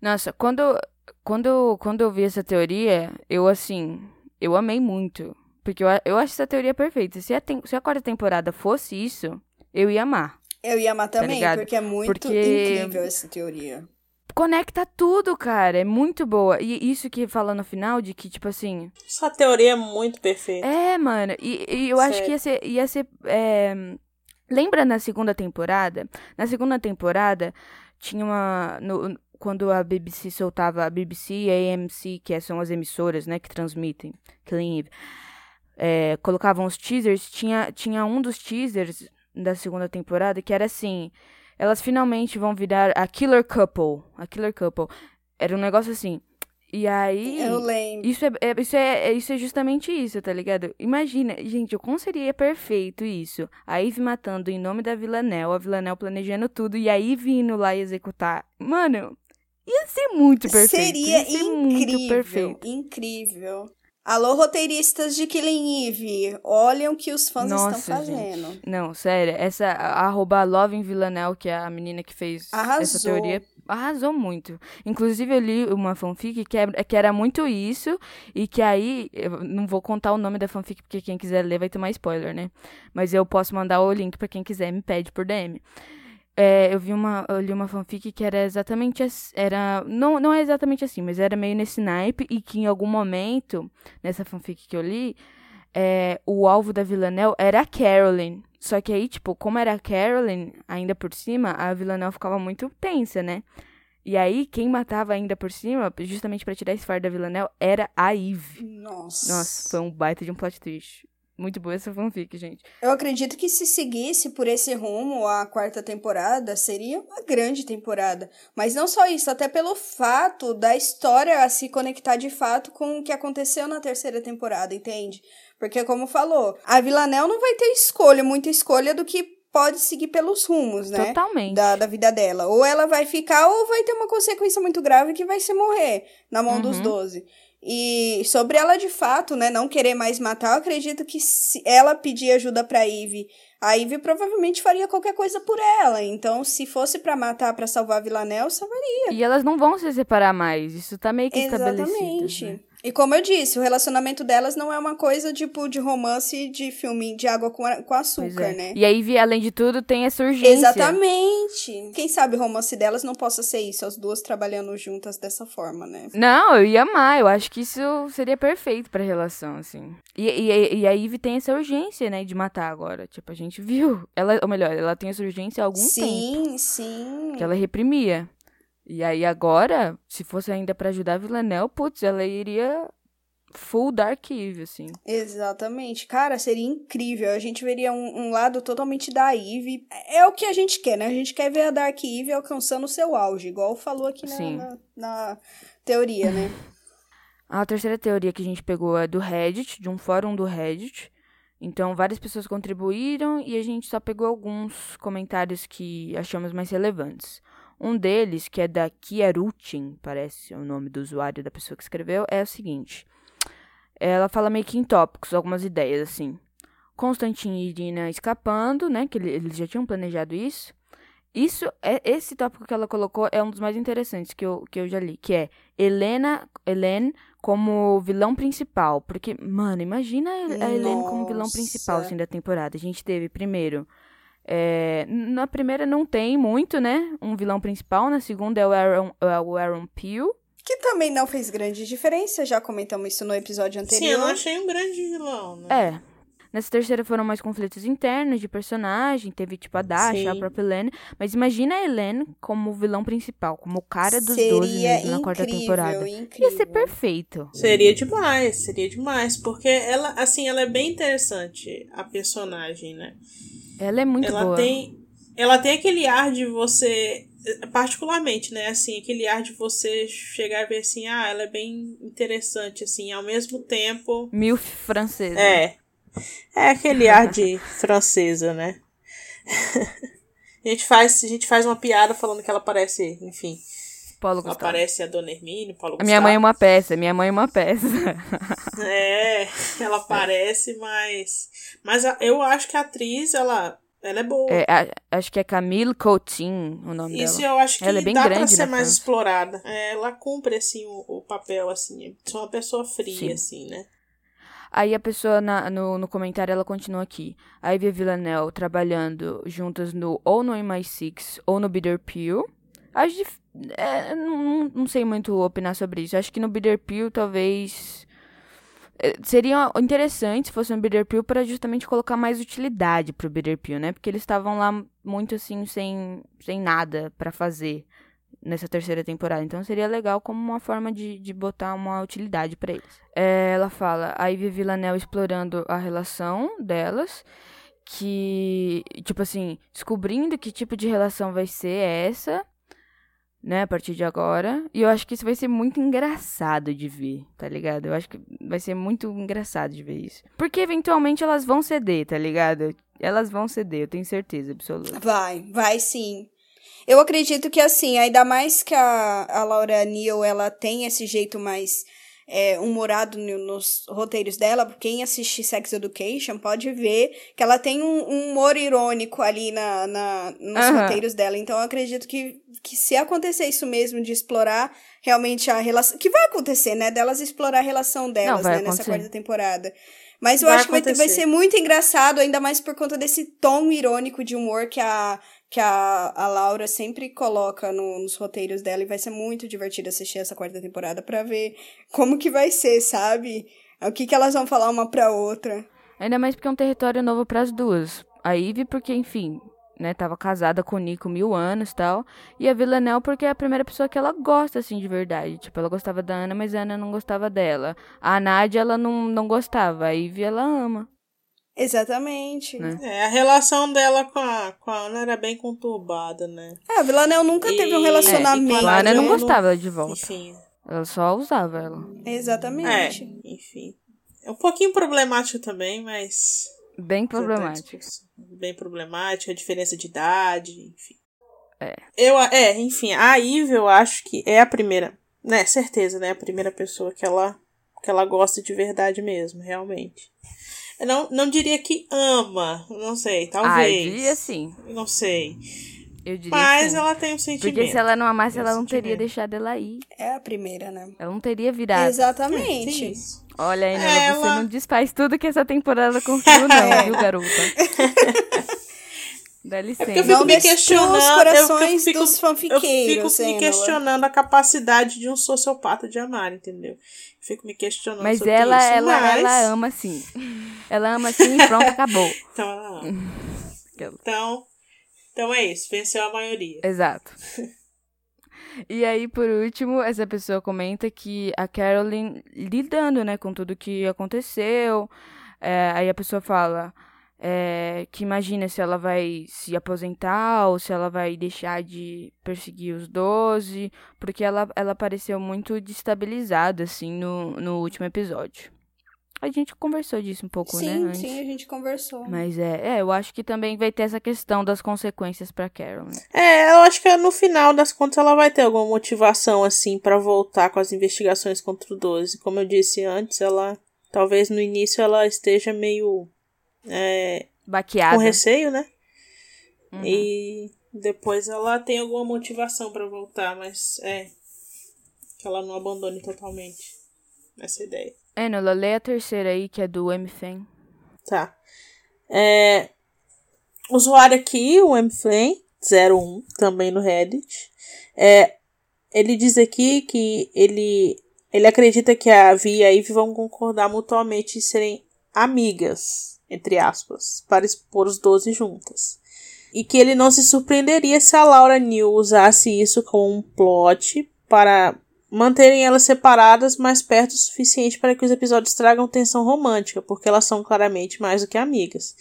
Nossa, quando, quando, quando eu vi essa teoria, eu assim, eu amei muito. Porque eu, eu acho essa teoria perfeita. Se a, se a quarta temporada fosse isso, eu ia amar. Eu ia amar tá também, tá porque é muito porque... incrível essa teoria. Conecta tudo, cara. É muito boa. E isso que fala no final de que, tipo assim. Essa teoria é muito perfeita. É, mano. E, e eu Sério. acho que ia ser. Ia ser é... Lembra na segunda temporada? Na segunda temporada, tinha uma. No, quando a BBC soltava a BBC e a AMC, que são as emissoras, né, que transmitem Killing Eve, é, colocavam os teasers, tinha, tinha um dos teasers da segunda temporada que era assim: elas finalmente vão virar a Killer Couple. A Killer Couple. Era um negócio assim. E aí. Eu lembro. Isso é, é, isso, é, isso é justamente isso, tá ligado? Imagina, gente, como seria perfeito isso? A Eve matando em nome da Villanelle, a Villanelle planejando tudo, e a Eve indo lá e executar. Mano, ia ser muito perfeito. Seria ser incrível. Muito perfeito. Incrível. Alô, roteiristas de Killing Eve, olhem o que os fãs Nossa, estão fazendo. Gente. Não, sério, essa arroba Love Villanelle, que é a menina que fez Arrasou. essa teoria, arrasou muito. Inclusive, eu li uma fanfic que, é, que era muito isso, e que aí, eu não vou contar o nome da fanfic, porque quem quiser ler vai tomar spoiler, né? Mas eu posso mandar o link para quem quiser, me pede por DM. É, eu vi uma, eu li uma fanfic que era exatamente assim, era, não, não é exatamente assim, mas era meio nesse naipe e que em algum momento, nessa fanfic que eu li, é, o alvo da Villanelle era a Carolyn. Só que aí, tipo, como era a Carolyn, ainda por cima, a Villanelle ficava muito tensa, né? E aí, quem matava ainda por cima, justamente para tirar esse fardo da Villanelle, era a Eve. Nossa. Nossa, foi um baita de um plot twist. Muito boa essa fanfic, gente. Eu acredito que se seguisse por esse rumo a quarta temporada, seria uma grande temporada. Mas não só isso, até pelo fato da história a se conectar de fato com o que aconteceu na terceira temporada, entende? Porque, como falou, a Villanelle não vai ter escolha, muita escolha do que pode seguir pelos rumos, né? Totalmente. Da, da vida dela. Ou ela vai ficar, ou vai ter uma consequência muito grave que vai ser morrer na mão uhum. dos doze. E sobre ela de fato, né, não querer mais matar, eu acredito que se ela pedir ajuda pra Eve, a Eve provavelmente faria qualquer coisa por ela. Então, se fosse para matar para salvar a Villanelle, salvaria. E elas não vão se separar mais. Isso tá meio que Exatamente. estabelecido. Né? E como eu disse, o relacionamento delas não é uma coisa tipo de romance de filme de água com, com açúcar, é. né? E aí, além de tudo, tem essa urgência. Exatamente. Quem sabe o romance delas não possa ser isso, as duas trabalhando juntas dessa forma, né? Não, eu ia amar. Eu acho que isso seria perfeito pra relação, assim. E, e, e a Ivy tem essa urgência, né, de matar agora. Tipo, a gente viu. Ela, ou melhor, ela tem essa urgência há algum sim, tempo. Sim, sim. Que ela reprimia. E aí agora, se fosse ainda para ajudar a Villanelle, putz, ela iria full Dark Eve, assim. Exatamente. Cara, seria incrível. A gente veria um, um, lado totalmente da Eve. É o que a gente quer, né? A gente quer ver a Dark Eve alcançando o seu auge, igual falou aqui na, na, na, teoria, né? a terceira teoria que a gente pegou é do Reddit, de um fórum do Reddit. Então, várias pessoas contribuíram e a gente só pegou alguns comentários que achamos mais relevantes. Um deles, que é da Kiarutin, parece o nome do usuário da pessoa que escreveu, é o seguinte. Ela fala meio que em tópicos, algumas ideias, assim. Constantine e Irina escapando, né? Que eles já tinham planejado isso. Isso, é esse tópico que ela colocou é um dos mais interessantes que eu, que eu já li, que é Helena, Helene como vilão principal. Porque, mano, imagina a Helene como vilão principal, assim, da temporada. A gente teve, primeiro, é, na primeira não tem muito, né? Um vilão principal. Na segunda é o Aaron, é o Aaron Peel. Que também não fez grande diferença, já comentamos isso no episódio anterior. Sim, eu não achei um grande vilão, né? É. Nessa terceira foram mais conflitos internos de personagem, teve tipo a Dasha, Sim. a própria Helene. Mas imagina a Helene como vilão principal, como o cara dos seria 12 mesmo na quarta temporada. Incrível. Ia ser perfeito. Seria demais, seria demais. Porque ela, assim, ela é bem interessante, a personagem, né? Ela é muito ela boa. Tem, ela tem aquele ar de você, particularmente, né? Assim, aquele ar de você chegar e ver assim, ah, ela é bem interessante, assim, ao mesmo tempo. Mil francesa. É. É aquele ar de francesa, né? a, gente faz, a gente faz uma piada falando que ela parece, enfim. Paulo Ela parece a Dona Hermine, Paulo A minha mãe é uma peça, minha mãe é uma peça. é, ela parece, mas. Mas eu acho que a atriz, ela. Ela é boa. É, a, acho que é Camille Coutinho o nome Isso dela. eu acho que ela é bem dá grande pra ser mais explorada. É, ela cumpre, assim, o, o papel, assim. Sou uma pessoa fria, Sim. assim, né? Aí a pessoa na- no, no comentário ela continua aqui. A Ivy a Villanelle trabalhando juntas no ou no MI6 ou no Bitter Pill. Acho dif- é, não, não- sei muito opinar sobre isso. Acho que no Bitter Pill talvez é, seria interessante se fosse no Bitter Pill para justamente colocar mais utilidade pro Bitter Pill, né? Porque eles estavam lá muito assim sem, sem nada pra fazer nessa terceira temporada. Então seria legal como uma forma de, de botar uma utilidade pra eles. É, ela fala a Ivy Villanelle explorando a relação delas, que, tipo assim, descobrindo que tipo de relação vai ser essa, né, a partir de agora. E eu acho que isso vai ser muito engraçado de ver, tá ligado? Eu acho que vai ser muito engraçado de ver isso. Porque eventualmente elas vão ceder, tá ligado? Elas vão ceder, eu tenho certeza absoluta. Vai, vai sim. Eu acredito que assim, ainda mais que a, a Laura Neal, ela tem esse jeito mais é, humorado no- nos roteiros dela. Quem assiste Sex Education pode ver que ela tem um, um humor irônico ali na, na, nos Aham. roteiros dela. Então eu acredito que, que se acontecer isso mesmo, de explorar realmente a relação. Que vai acontecer, né? Delas explorar a relação delas, vai né? Nessa acontecer. quarta temporada. Mas eu Vai acho que vai, ter- vai ser muito engraçado, ainda mais por conta desse tom irônico de humor que a, que a, a Laura sempre coloca no- nos roteiros dela. E vai ser muito divertido assistir essa quarta temporada pra ver como que vai ser, sabe? O que, que elas vão falar uma pra outra. Ainda mais porque é um território novo pras duas. A Ivy porque, enfim, né, tava casada com o Nico mil anos e tal. E a Villanelle porque é a primeira pessoa que ela gosta, assim, de verdade. Tipo, ela gostava da Ana, mas a Ana não gostava dela. A Nadia, ela não, não gostava. A Ivy, ela ama. Exatamente. Né? É, a relação dela com a, com a Ana era bem conturbada, né? É, a Villanelle nunca teve um E- relacionamento. é, e com A Ana não gostava de volta. Enfim. Ela só usava ela. É, Exatamente. enfim. É um pouquinho problemático também, mas. Bem problemático. Bem problemático, a diferença de idade, enfim. É. Eu, é, enfim, a Ivy eu acho que é a primeira, né, certeza, né, a primeira pessoa que ela que ela gosta de verdade mesmo, realmente. Eu não, não diria que ama, não sei, talvez. Ah, eu diria sim. Não sei. Eu diria Mas sim. ela tem um sentimento. Porque se ela não amasse, Tem um ela não teria deixado ela ir. É a primeira, né? Ela não teria virado. Exatamente. Olha aí, Nela, Ela- você não desfaz tudo que essa temporada construiu, não, viu, garota? Dá licença. É porque eu fico Não me questionando. os eu- corações eu fico, dos Eu fico fanfiqueiros, me questionando a capacidade de um sociopata de amar, entendeu? Fico me questionando Mas sobre ela, isso. ela, mas... ela ama sim. Ela ama sim e pronto, acabou. Então, ela ama. Então, então é isso. Venceu a maioria. Exato. E aí, por último, essa pessoa comenta que a Carolyn lidando, né, com tudo que aconteceu. É, aí a pessoa fala é, que imagina se ela vai se aposentar ou se ela vai deixar de perseguir os 12, porque ela, ela pareceu muito destabilizada, assim, no, no último episódio. A gente conversou disso um pouco, né, Sim, antes. sim, a gente conversou. Mas é, é, eu acho que também vai ter essa questão das consequências pra Carolyn. É, eu acho que no final das contas ela vai ter alguma motivação, assim, pra voltar com as investigações contra o 12. Como eu disse antes, ela. Talvez no início ela esteja meio. É, Baqueada. com receio, né? Uhum. E depois ela tem alguma motivação pra voltar, mas é. Que ela não abandone totalmente essa ideia. É, Nola, lê a terceira aí, que é do MFAM. Tá. É, usuário aqui, o mflame01, também no Reddit, é, ele diz aqui que ele, ele acredita que a Vi e a Eve vão concordar mutuamente em serem amigas, entre aspas, para expor os 12 juntas. E que ele não se surpreenderia se a Laura New usasse isso como um plot para manterem elas separadas mais perto o suficiente para que os episódios tragam tensão romântica, porque elas são claramente mais do que amigas.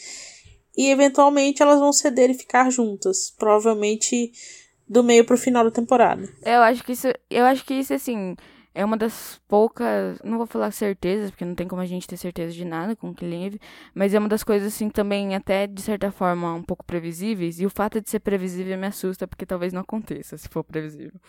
E eventualmente elas vão ceder e ficar juntas, provavelmente do meio pro final da temporada. Eu acho que isso, eu acho que isso, assim, é uma das poucas, não vou falar certezas, porque não tem como a gente ter certeza de nada com o Killing mas é uma das coisas, assim, também até, de certa forma, um pouco previsíveis, e o fato de ser previsível me assusta, porque talvez não aconteça, se for previsível.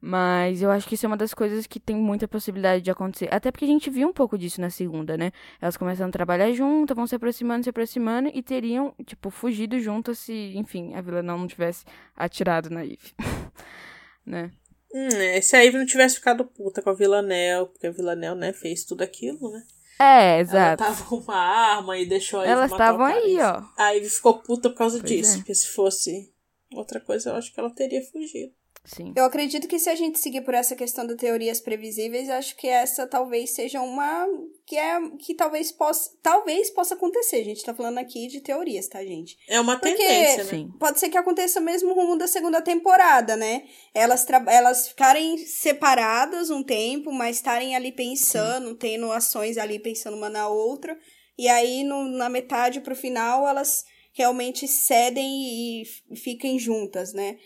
Mas eu acho que isso é uma das coisas que tem muita possibilidade de acontecer. Até porque a gente viu um pouco disso na segunda, né? Elas começam a trabalhar juntas, vão se aproximando, se aproximando e teriam, tipo, fugido juntas se, enfim, a Vila não tivesse atirado na Eve. né? Hum, é, se a Eve não tivesse ficado puta com a Villanel, porque a Villanel, né, fez tudo aquilo, né? É, exato. Ela tava com uma arma e deixou a Eve Elas estavam aí, ó. A Eve ficou puta por causa Pois disso, é. porque se fosse outra coisa, eu acho que ela teria fugido. Sim. Eu acredito que se a gente seguir por essa questão das teorias previsíveis, acho que essa talvez seja uma que é que talvez possa talvez possa acontecer. A gente tá falando aqui de teorias, tá, gente? É uma Porque- tendência, né? Sim. Pode ser que aconteça mesmo rumo da segunda temporada, né? Elas, tra- elas ficarem separadas um tempo, mas estarem ali pensando, tendo ações ali pensando uma na outra. E aí, no- na metade pro final, elas realmente cedem e, e fiquem juntas, né?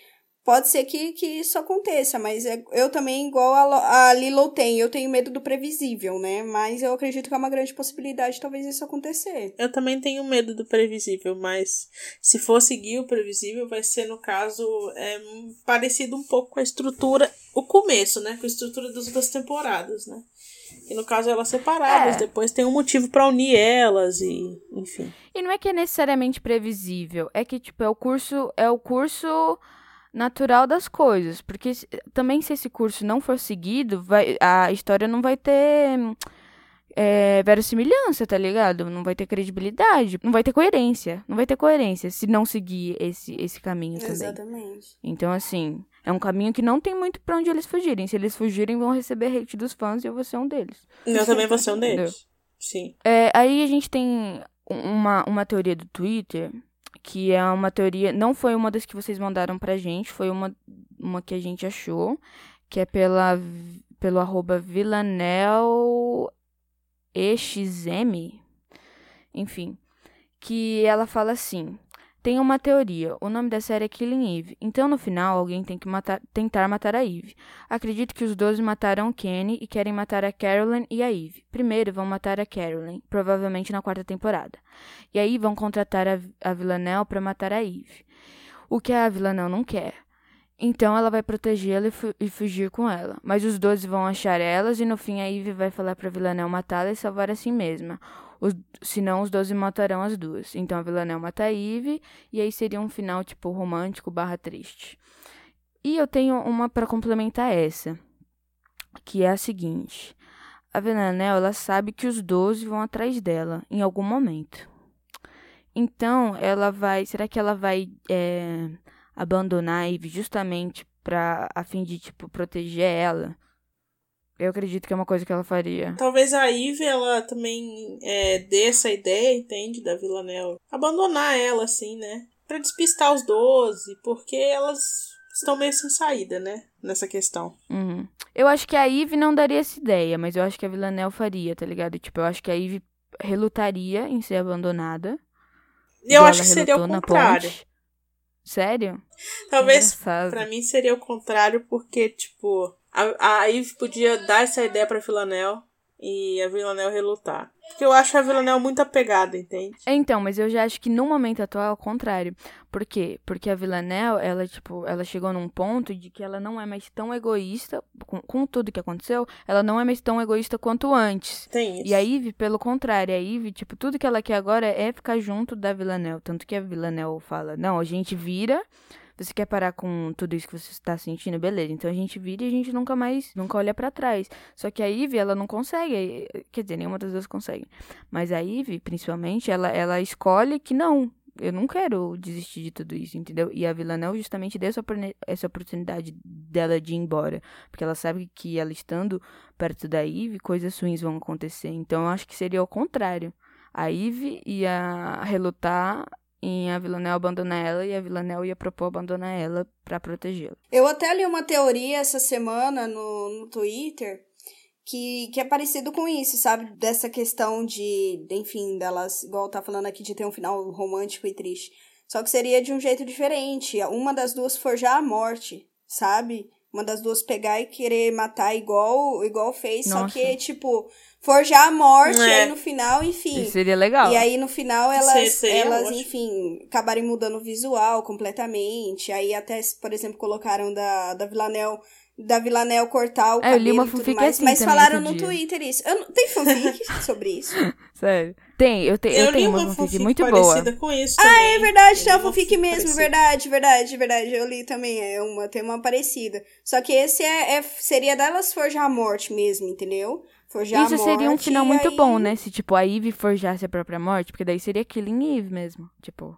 Pode ser que, que isso aconteça, mas é- eu também, igual a, a Lilo tem, eu tenho medo do previsível, né? Mas eu acredito que é uma grande possibilidade talvez isso acontecer. Eu também tenho medo do previsível, mas se for seguir o previsível, vai ser, no caso, é, parecido um pouco com a estrutura, o começo, né? Com a estrutura das outras temporadas, né? E no caso elas separadas, É. depois tem um motivo pra unir elas e, enfim. E não é que é necessariamente previsível, é que, tipo, é o curso, é o curso natural das coisas. Porque também se esse curso não for seguido, vai, a história não vai ter é, verossimilhança, tá ligado? Não vai ter credibilidade, não vai ter coerência. Não vai ter coerência se não seguir esse, esse caminho também. Exatamente. Então, assim, é um caminho que não tem muito pra onde eles fugirem. Se eles fugirem, vão receber hate dos fãs e eu vou ser um deles. Eu também vou ser um Entendeu? deles. Sim. É, aí a gente tem uma, uma teoria do Twitter, que é uma teoria. Não foi uma das que vocês mandaram pra gente, foi uma, uma que a gente achou, que é pela, pelo arroba Villanel EXM. Enfim. Que ela fala assim. Tem uma teoria. O nome da série é Killing Eve. Então, no final, alguém tem que matar- tentar matar a Eve. Acredito que os 12 mataram Kenny e querem matar a Carolyn e a Eve. Primeiro vão matar a Carolyn, provavelmente na quarta temporada. E aí vão contratar a, a Villanelle para matar a Eve. O que a Villanelle não quer. Então ela vai protegê-la e, fu e, fugir com ela. Mas os doze vão achar elas e no fim a Eve vai falar pra Villanelle matá-la e salvar a si mesma. Os, senão os doze matarão as duas. Então a Villanelle mata a Eve e aí seria um final tipo romântico barra triste. E eu tenho uma para complementar essa, que é a seguinte. A Villanelle, ela sabe que os doze vão atrás dela em algum momento. Então, ela vai. Será que ela vai é, abandonar a Eve justamente pra, a fim de, tipo, proteger ela? Eu acredito que é uma coisa que ela faria. Talvez a Eve, ela também é, dê essa ideia, entende, da Villanelle. Abandonar ela, assim, né? Pra despistar os doze, porque elas estão meio sem saída, né? Nessa questão. Uhum. Eu acho que a Eve não daria essa ideia, mas eu acho que a Villanelle faria, tá ligado? Tipo, eu acho que a Eve relutaria em ser abandonada. Eu acho que seria o contrário. Sério? Talvez para mim seria o contrário, porque, tipo, a, a Eve podia dar essa ideia pra Villanelle e a Villanelle relutar. Porque eu acho a Villanelle muito apegada, entende? Então, mas eu já acho que no momento atual é o contrário. Por quê? Porque a Villanelle, ela, tipo, ela chegou num ponto de que ela não é mais tão egoísta, com, com tudo que aconteceu, ela não é mais tão egoísta quanto antes. Tem isso. E a Eve, pelo contrário, a Eve, tipo, tudo que ela quer agora é ficar junto da Villanelle. Tanto que a Villanelle fala, não, a gente vira você quer parar com tudo isso que você está sentindo? Beleza. Então a gente vira e a gente nunca mais, nunca olha para trás. Só que a Ivy, ela não consegue. Quer dizer, nenhuma das duas consegue. Mas a Ivy, principalmente, ela, ela escolhe que não. Eu não quero desistir de tudo isso, entendeu? E a Villanelle justamente deu essa, oportunidade dela de ir embora. Porque ela sabe que ela estando perto da Ivy, coisas ruins vão acontecer. Então eu acho que seria o contrário. A Ivy ia relutar em a Villanelle abandonar ela e a Villanelle ia propor abandonar ela para protegê-la. Eu até li uma teoria essa semana no, no Twitter que, que é parecido com isso, sabe? Dessa questão de, enfim, delas, igual tá falando aqui, de ter um final romântico e triste. Só que seria de um jeito diferente. Uma das duas forjar a morte, sabe? Uma das duas pegar e querer matar igual, igual fez, Nossa. só que, tipo, forjar a morte, é. e aí no final, enfim. Isso seria legal. E aí no final elas, elas enfim, acabarem mudando o visual completamente. Aí até, por exemplo, colocaram da, da Villanelle da Villanelle cortar o é, cabelo eu li uma fanfic mais, assim mas falaram no dia. Twitter isso. Eu não, tem fanfic sobre isso? Sério. Tem, eu, te, eu, eu tenho uma, uma fanfic, muito boa. Com isso ah, é verdade, tem uma fanfic mesmo, parecida. verdade, verdade, verdade. Eu li também, é uma, tem uma parecida. Só que esse é, é seria delas forjar a morte mesmo, entendeu? Forjar Isso seria um final muito aí... bom, né? Se, tipo, a Eve forjasse a própria morte, porque daí seria Killing Eve mesmo, tipo...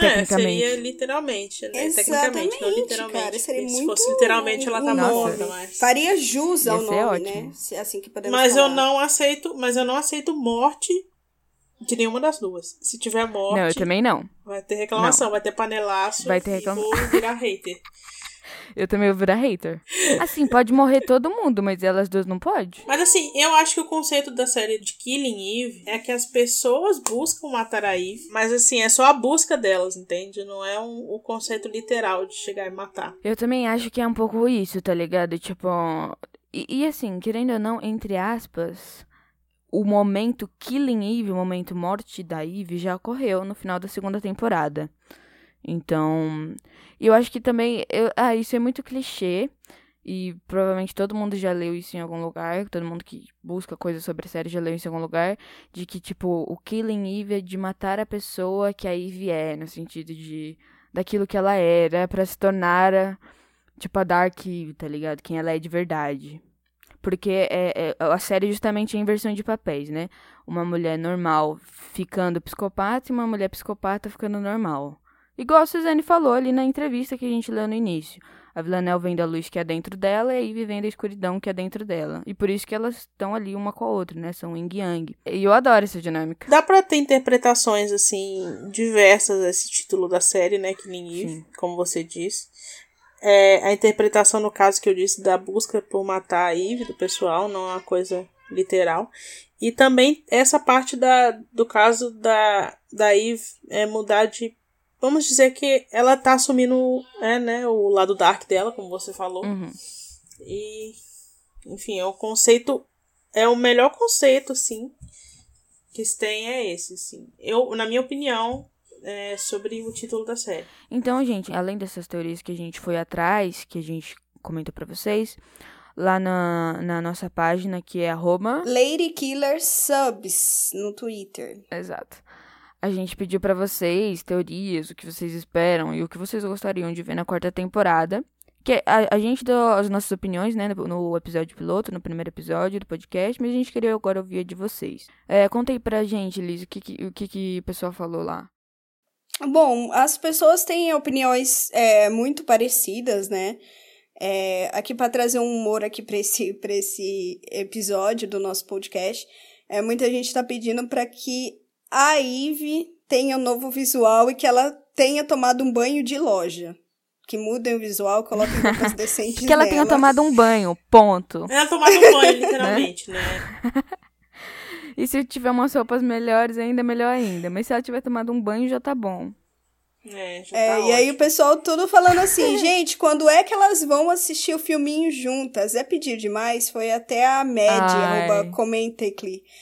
É, seria literalmente, né? Exatamente, Tecnicamente, não literalmente. Cara, seria muito... Se fosse literalmente, ela tá Nossa. morta, mas... Faria jus ao nome, né? Assim que podemos Mas falar. eu não aceito, mas eu não aceito morte de nenhuma das duas. Se tiver morte... Não, eu também não. Vai ter reclamação, não. vai ter panelaço vai ter reclamação. vou virar hater. Eu também vou virar hater. Assim, pode morrer todo mundo, mas elas duas não pode. Mas assim, eu acho que o conceito da série de Killing Eve é que as pessoas buscam matar a Eve, mas assim, é só a busca delas, entende? Não é um, o conceito literal de chegar e matar. Eu também acho que é um pouco isso, tá ligado? Tipo. E, e assim, querendo ou não, entre aspas o momento Killing Eve, o momento morte da Eve, já ocorreu no final da segunda temporada. Então, eu acho que também. Eu, ah, isso é muito clichê. E provavelmente todo mundo já leu isso em algum lugar. Todo mundo que busca coisas sobre a série já leu isso em algum lugar. De que, tipo, o Killing Eve é de matar a pessoa que a Eve é. No sentido de. Daquilo que ela era. para se tornar. A, tipo, a Dark Eve, tá ligado? Quem ela é de verdade. Porque é, é, a série justamente é inversão de papéis, né? Uma mulher normal ficando psicopata e uma mulher psicopata ficando normal. Igual a Suzane falou ali na entrevista que a gente leu no início. A Villanelle vem da luz que é dentro dela e a Ivy vem da escuridão que é dentro dela. E por isso que elas estão ali uma com a outra, né? São yin yang. E eu adoro essa dinâmica. Dá pra ter interpretações, assim, diversas a esse título da série, né? Que nem Eve, como você disse. É, a interpretação, no caso que eu disse, da busca por matar a Eve do pessoal, não é uma coisa literal. E também essa parte da, do caso da, da Eve é, mudar de vamos dizer que ela tá assumindo é, né, o lado dark dela, como você falou. Uhum. E, enfim, é o conceito. É o melhor conceito, sim, que se tem é esse, sim. Eu, na minha opinião, é, sobre o título da série. Então, gente, além dessas teorias que a gente foi atrás, que a gente comentou pra vocês, lá na, na nossa página, que é arroba... Lady Killer Subs no Twitter. Exato. A gente pediu pra vocês teorias, o que vocês esperam e o que vocês gostariam de ver na quarta temporada. Que a, a gente deu as nossas opiniões, né, no, no episódio piloto, no primeiro episódio do podcast, mas a gente queria agora ouvir a de vocês. É, conta aí pra gente, Liz, o que, que, o que, que o pessoal falou lá. Bom, as pessoas têm opiniões é, muito parecidas, né? É, aqui para trazer um humor aqui para esse, pra esse episódio do nosso podcast, é, muita gente está pedindo para que a Eve tenha um novo visual e que ela tenha tomado um banho de loja. Que mudem o visual, coloquem roupas decentes Que ela tenha nela. tomado um banho, ponto. Ela tomado um banho, literalmente, né? E se tiver umas roupas melhores, ainda melhor ainda. Mas se ela tiver tomado um banho, já tá bom. É, já É, tá e aí o pessoal tudo falando assim, gente, quando é que elas vão assistir o filminho juntas? É pedir demais? Foi até a Mad,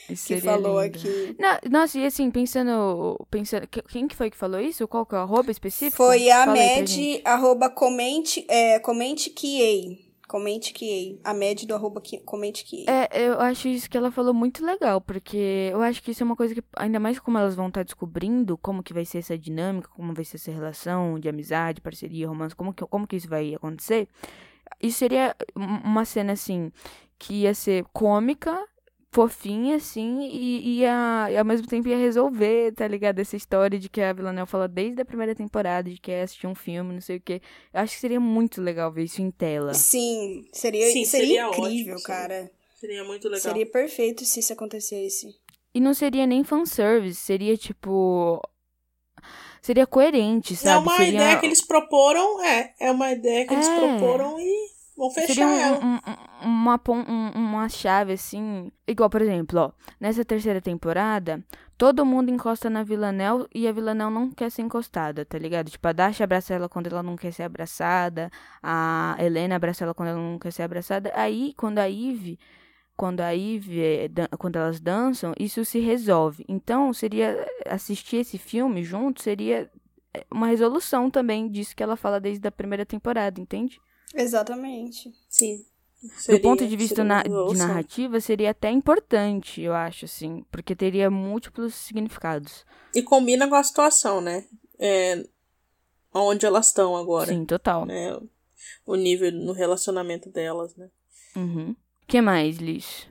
Isso que falou lindo. aqui. Não, nossa, e assim, pensando, pensando. que- Quem que foi que falou isso? Qual que é o arroba específico? Foi a Mad, gente. arroba comente, é, comente que Comente que A Mad do arroba que, comente que É, eu acho isso que ela falou muito legal, porque eu acho que isso é uma coisa que, ainda mais como elas vão estar descobrindo como que vai ser essa dinâmica, como vai ser essa relação de amizade, parceria, romance, como que, como que isso vai acontecer. Isso seria um- uma cena, assim, que ia ser cômica, fofinha, assim, e ia, e ao mesmo tempo ia resolver, tá ligado? Essa história de que a Villanelle fala desde a primeira temporada, de que é assistir um filme, não sei o quê. Eu acho que seria muito legal ver isso em tela. Sim, seria, Sim, seria, seria incrível, ótimo, sim. cara. Seria muito legal. Seria perfeito se isso acontecesse. E não seria nem fanservice, seria tipo. Seria coerente, É sabe? uma seria... ideia que eles proporam, é. É uma ideia que eles É. proporam e vão fechar Seria um- ela. um- um- uma, um- uma chave, assim. Igual, por exemplo, ó. Nessa terceira temporada, todo mundo encosta na Villanelle e a Villanelle não quer ser encostada, tá ligado? Tipo, a Dasha abraça ela quando ela não quer ser abraçada. A Helena abraça ela quando ela não quer ser abraçada. Aí, quando a Eve. Quando a Eve, eh, quando elas dançam, isso se resolve. Então, seria assistir esse filme junto seria eh, uma resolução também disso que ela fala desde a primeira temporada, entende? Exatamente. Sim. do ponto de vista seria na- de narrativa, seria até importante, eu acho, assim, porque teria múltiplos significados. E combina com a situação, né? É, onde elas estão agora. Sim, total. Né? O nível no relacionamento delas, né? Uhum. que mais, Liz?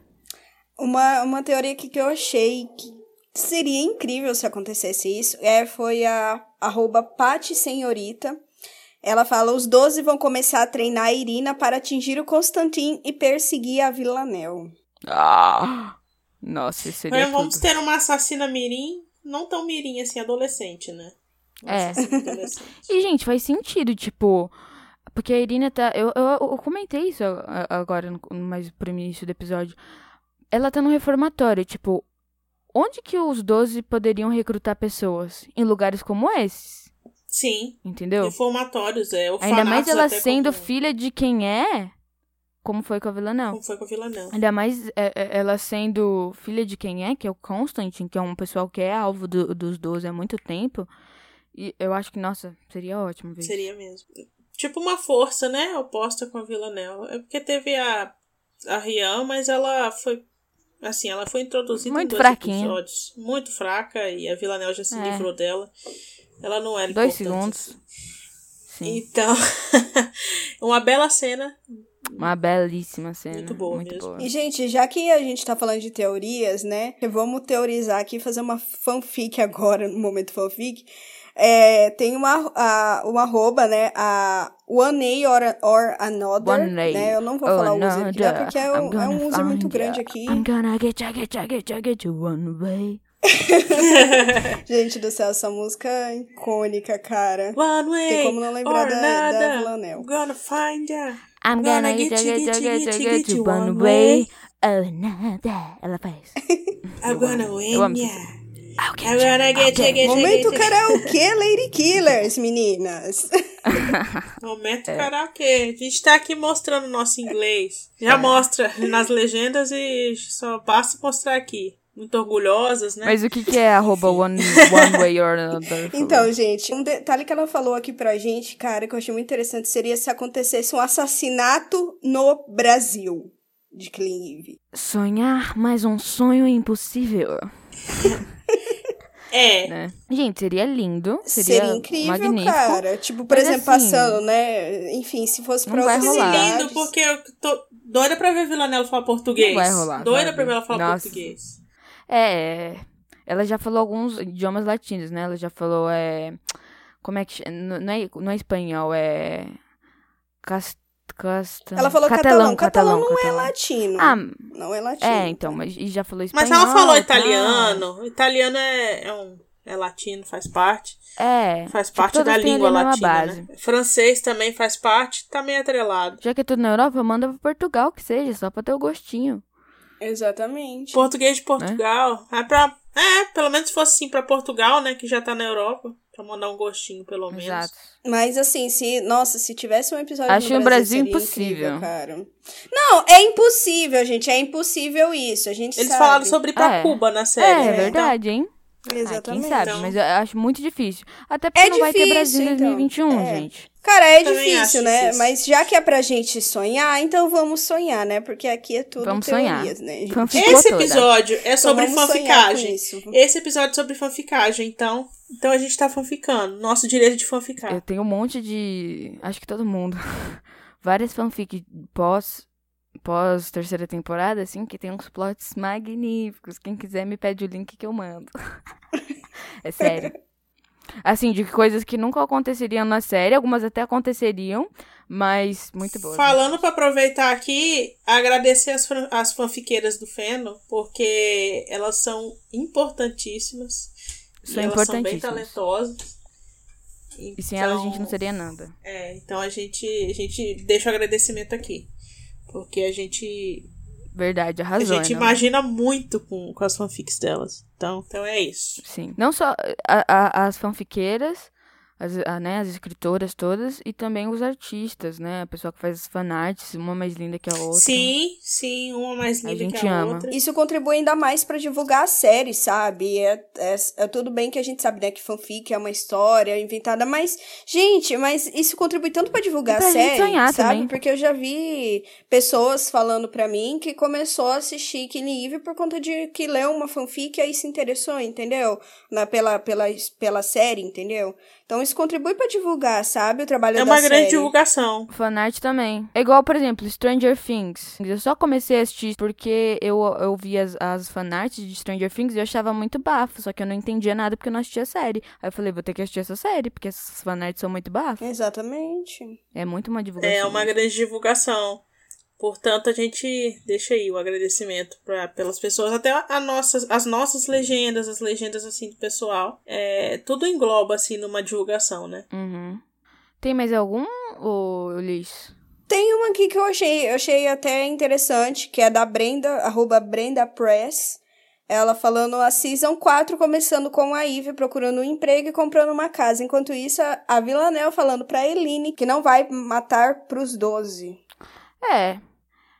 Uma, uma teoria aqui que eu achei que seria incrível se acontecesse isso é, foi a arroba Pati Senhorita. Ela fala: os 12 vão começar a treinar a Irina para atingir o Constantin e perseguir a Villanelle. Ah! Nossa, isso seria Mas vamos tudo. ter uma assassina mirim, não tão mirim assim, adolescente, né? Uma É. assassina adolescente. E, gente, faz sentido, tipo... Porque a Irina tá... Eu, eu, eu comentei isso agora, no- mais pro início do episódio. Ela tá no reformatório, tipo... Onde que os 12 poderiam recrutar pessoas? Em lugares como esses, Sim, entendeu? reformatórios, é. Ainda mais ela sendo como, filha de quem é, como foi com a Villanelle. como foi com a Villanelle. Ainda mais é, é, ela sendo filha de quem é, que é o Constantine, que é um pessoal que é alvo do- dos 12 há muito tempo. E eu acho que, nossa, seria ótimo ver. Seria mesmo. Tipo uma força, né? Oposta com a Villanelle. É porque teve a, a Rian, mas ela foi. Assim, ela foi introduzida Muito em dois fraquinha. episódios. Muito fraca, e a Villanelle já se É. livrou dela. Ela não era Dois segundos. assim. Sim. Então, uma bela cena. Uma belíssima cena. Muito boa muito mesmo. boa. E, gente, já que a gente tá falando de teorias, né? Vamos teorizar aqui, fazer uma fanfic agora, no momento fanfic. É, tem uma, a, uma arroba, né? A One A or, or Another. One A né? Eu não vou falar o user aqui, né? Porque é um, é um user muito grande aqui. I'm gonna get ya, get ya, get ya, get you one way. Gente do céu, essa música é icônica, cara. One way. Tem como não lembrar or da, da nada. I'm gonna find ya. I'm Gonna gonna get ya, get ya, get ya, get you one one way. Oh, nada. Ela faz. I'm gonna win ya. I'm ya, gonna get ya, get get ya, Momento karaokê Lady Killers, meninas. Momento É. karaokê. A gente tá aqui mostrando nosso inglês. É. Já mostra nas legendas e só basta mostrar aqui. Muito orgulhosas, né? Mas o que, que é arroba one, one way or another? Então, gente, um detalhe que ela falou aqui pra gente, cara, que eu achei muito interessante, seria se acontecesse um assassinato no Brasil de Clean Eve. Sonhar, mas um sonho impossível. É. Né? Gente, seria lindo. Seria, Seria incrível, magnífico. cara. Tipo, por Mas exemplo, assim, passando, né? Enfim, se fosse não pra vai rolar. cidades. lindo, porque eu tô doida pra ver Villanella falar português. Não vai rolar, Doida sabe? pra ver ela falar Nossa. português. É, ela já falou alguns idiomas latinos, né? Ela já falou, é... Como é que... Não é, não é espanhol, é... Cast, casta, Ela falou catalão, catalão. Catalão não é catalão. latino. Ah, Não é latino. é, então, mas e já falou Mas espanhol. ela falou italiano. Italiano é, é um. É latino, faz parte. É. Faz tipo, parte da língua latina. base. Né? Francês também faz parte, tá meio atrelado. Já que é tudo na Europa, manda pra Portugal que seja, só pra ter o gostinho. Exatamente. Português de Portugal. É, pra, é, pelo menos se fosse assim pra Portugal, né? Que já tá na Europa. Pra mandar um gostinho, pelo menos. Exato. Mas assim, se. Nossa, se tivesse um episódio Acho no no Brasil, Brasil seria impossível. incrível, cara. Não, é impossível, gente. É impossível isso. A gente Eles sabe. falaram sobre ir pra É. Cuba na série. É, né? é verdade, hein? Ah, Exatamente. quem sabe, Então- mas eu acho muito difícil. Até porque É não vai ter difícil, Brasil em então. 2021, É. gente. Cara, é Também difícil, né? difícil. Mas já que é pra gente sonhar, então vamos sonhar, né? Porque aqui é tudo Vamos teorias, sonhar. né. Ficou Esse toda. episódio é Então sobre sonhar com fanficagem. isso. Esse episódio é sobre fanficagem, então. Então a gente tá fanficando. Nosso direito de fanficar. Eu tenho um monte de. Acho que todo mundo. Várias fanfic pós. Pós terceira temporada, assim, que tem uns plots magníficos. Quem quiser me pede o link que eu mando. é sério. Assim, de coisas que nunca aconteceriam na série, algumas até aconteceriam, mas muito boas. Falando pra aproveitar aqui, agradecer as, as fanfiqueiras do Feno, porque elas são importantíssimas. São e elas são bem importantíssimas. talentosas. E sem elas a gente Então, não seria nada. É, então a gente, a gente deixa o agradecimento aqui. Porque a gente, Verdade, a arrasou. gente né? imagina muito com, com as fanfics delas. Então, então é isso. Sim. Não só a- a- as fanfiqueiras, as, a- né, as escritoras todas, e também os artistas, né? A pessoa que faz as fanarts, uma mais linda que a outra. Sim, sim, uma mais A linda gente que a ama. outra. Isso contribui ainda mais pra divulgar a série, sabe? É, é, é tudo bem que a gente sabe, né, que fanfic é uma história inventada, mas, gente, mas isso contribui tanto pra divulgar pra a série, sabe? também. Porque eu já vi pessoas falando pra mim que começou a assistir Killing Eve por conta de que leu uma fanfic e aí se interessou, entendeu? Na, pela, pela, pela série, entendeu? Então isso contribui pra divulgar, sabe? O trabalho É da uma grande série. divulgação. Fanart também. É igual, por exemplo, Stranger Things. Eu só comecei a assistir porque eu, eu vi as, as fanarts de Stranger Things e eu achava muito bafo. Só que eu não entendia nada porque eu não assistia a série. Aí eu falei, vou ter que assistir essa série, porque essas fanarts são muito bafas. Exatamente. É muito uma divulgação. É uma grande divulgação. Portanto, a gente deixa aí o agradecimento pra, pelas pessoas, até a, nossas, as nossas legendas, as legendas assim do pessoal. É, tudo engloba assim numa divulgação, né? Uhum. Tem mais algum, ô Liz? Tem uma aqui que eu achei, eu achei até interessante, que é da Brenda, arroba Brenda Press. Ela falando a Season 4, começando com a Ivy procurando um emprego e comprando uma casa. Enquanto isso, a- a Villanelle falando pra Eline que não vai matar pros 12. É.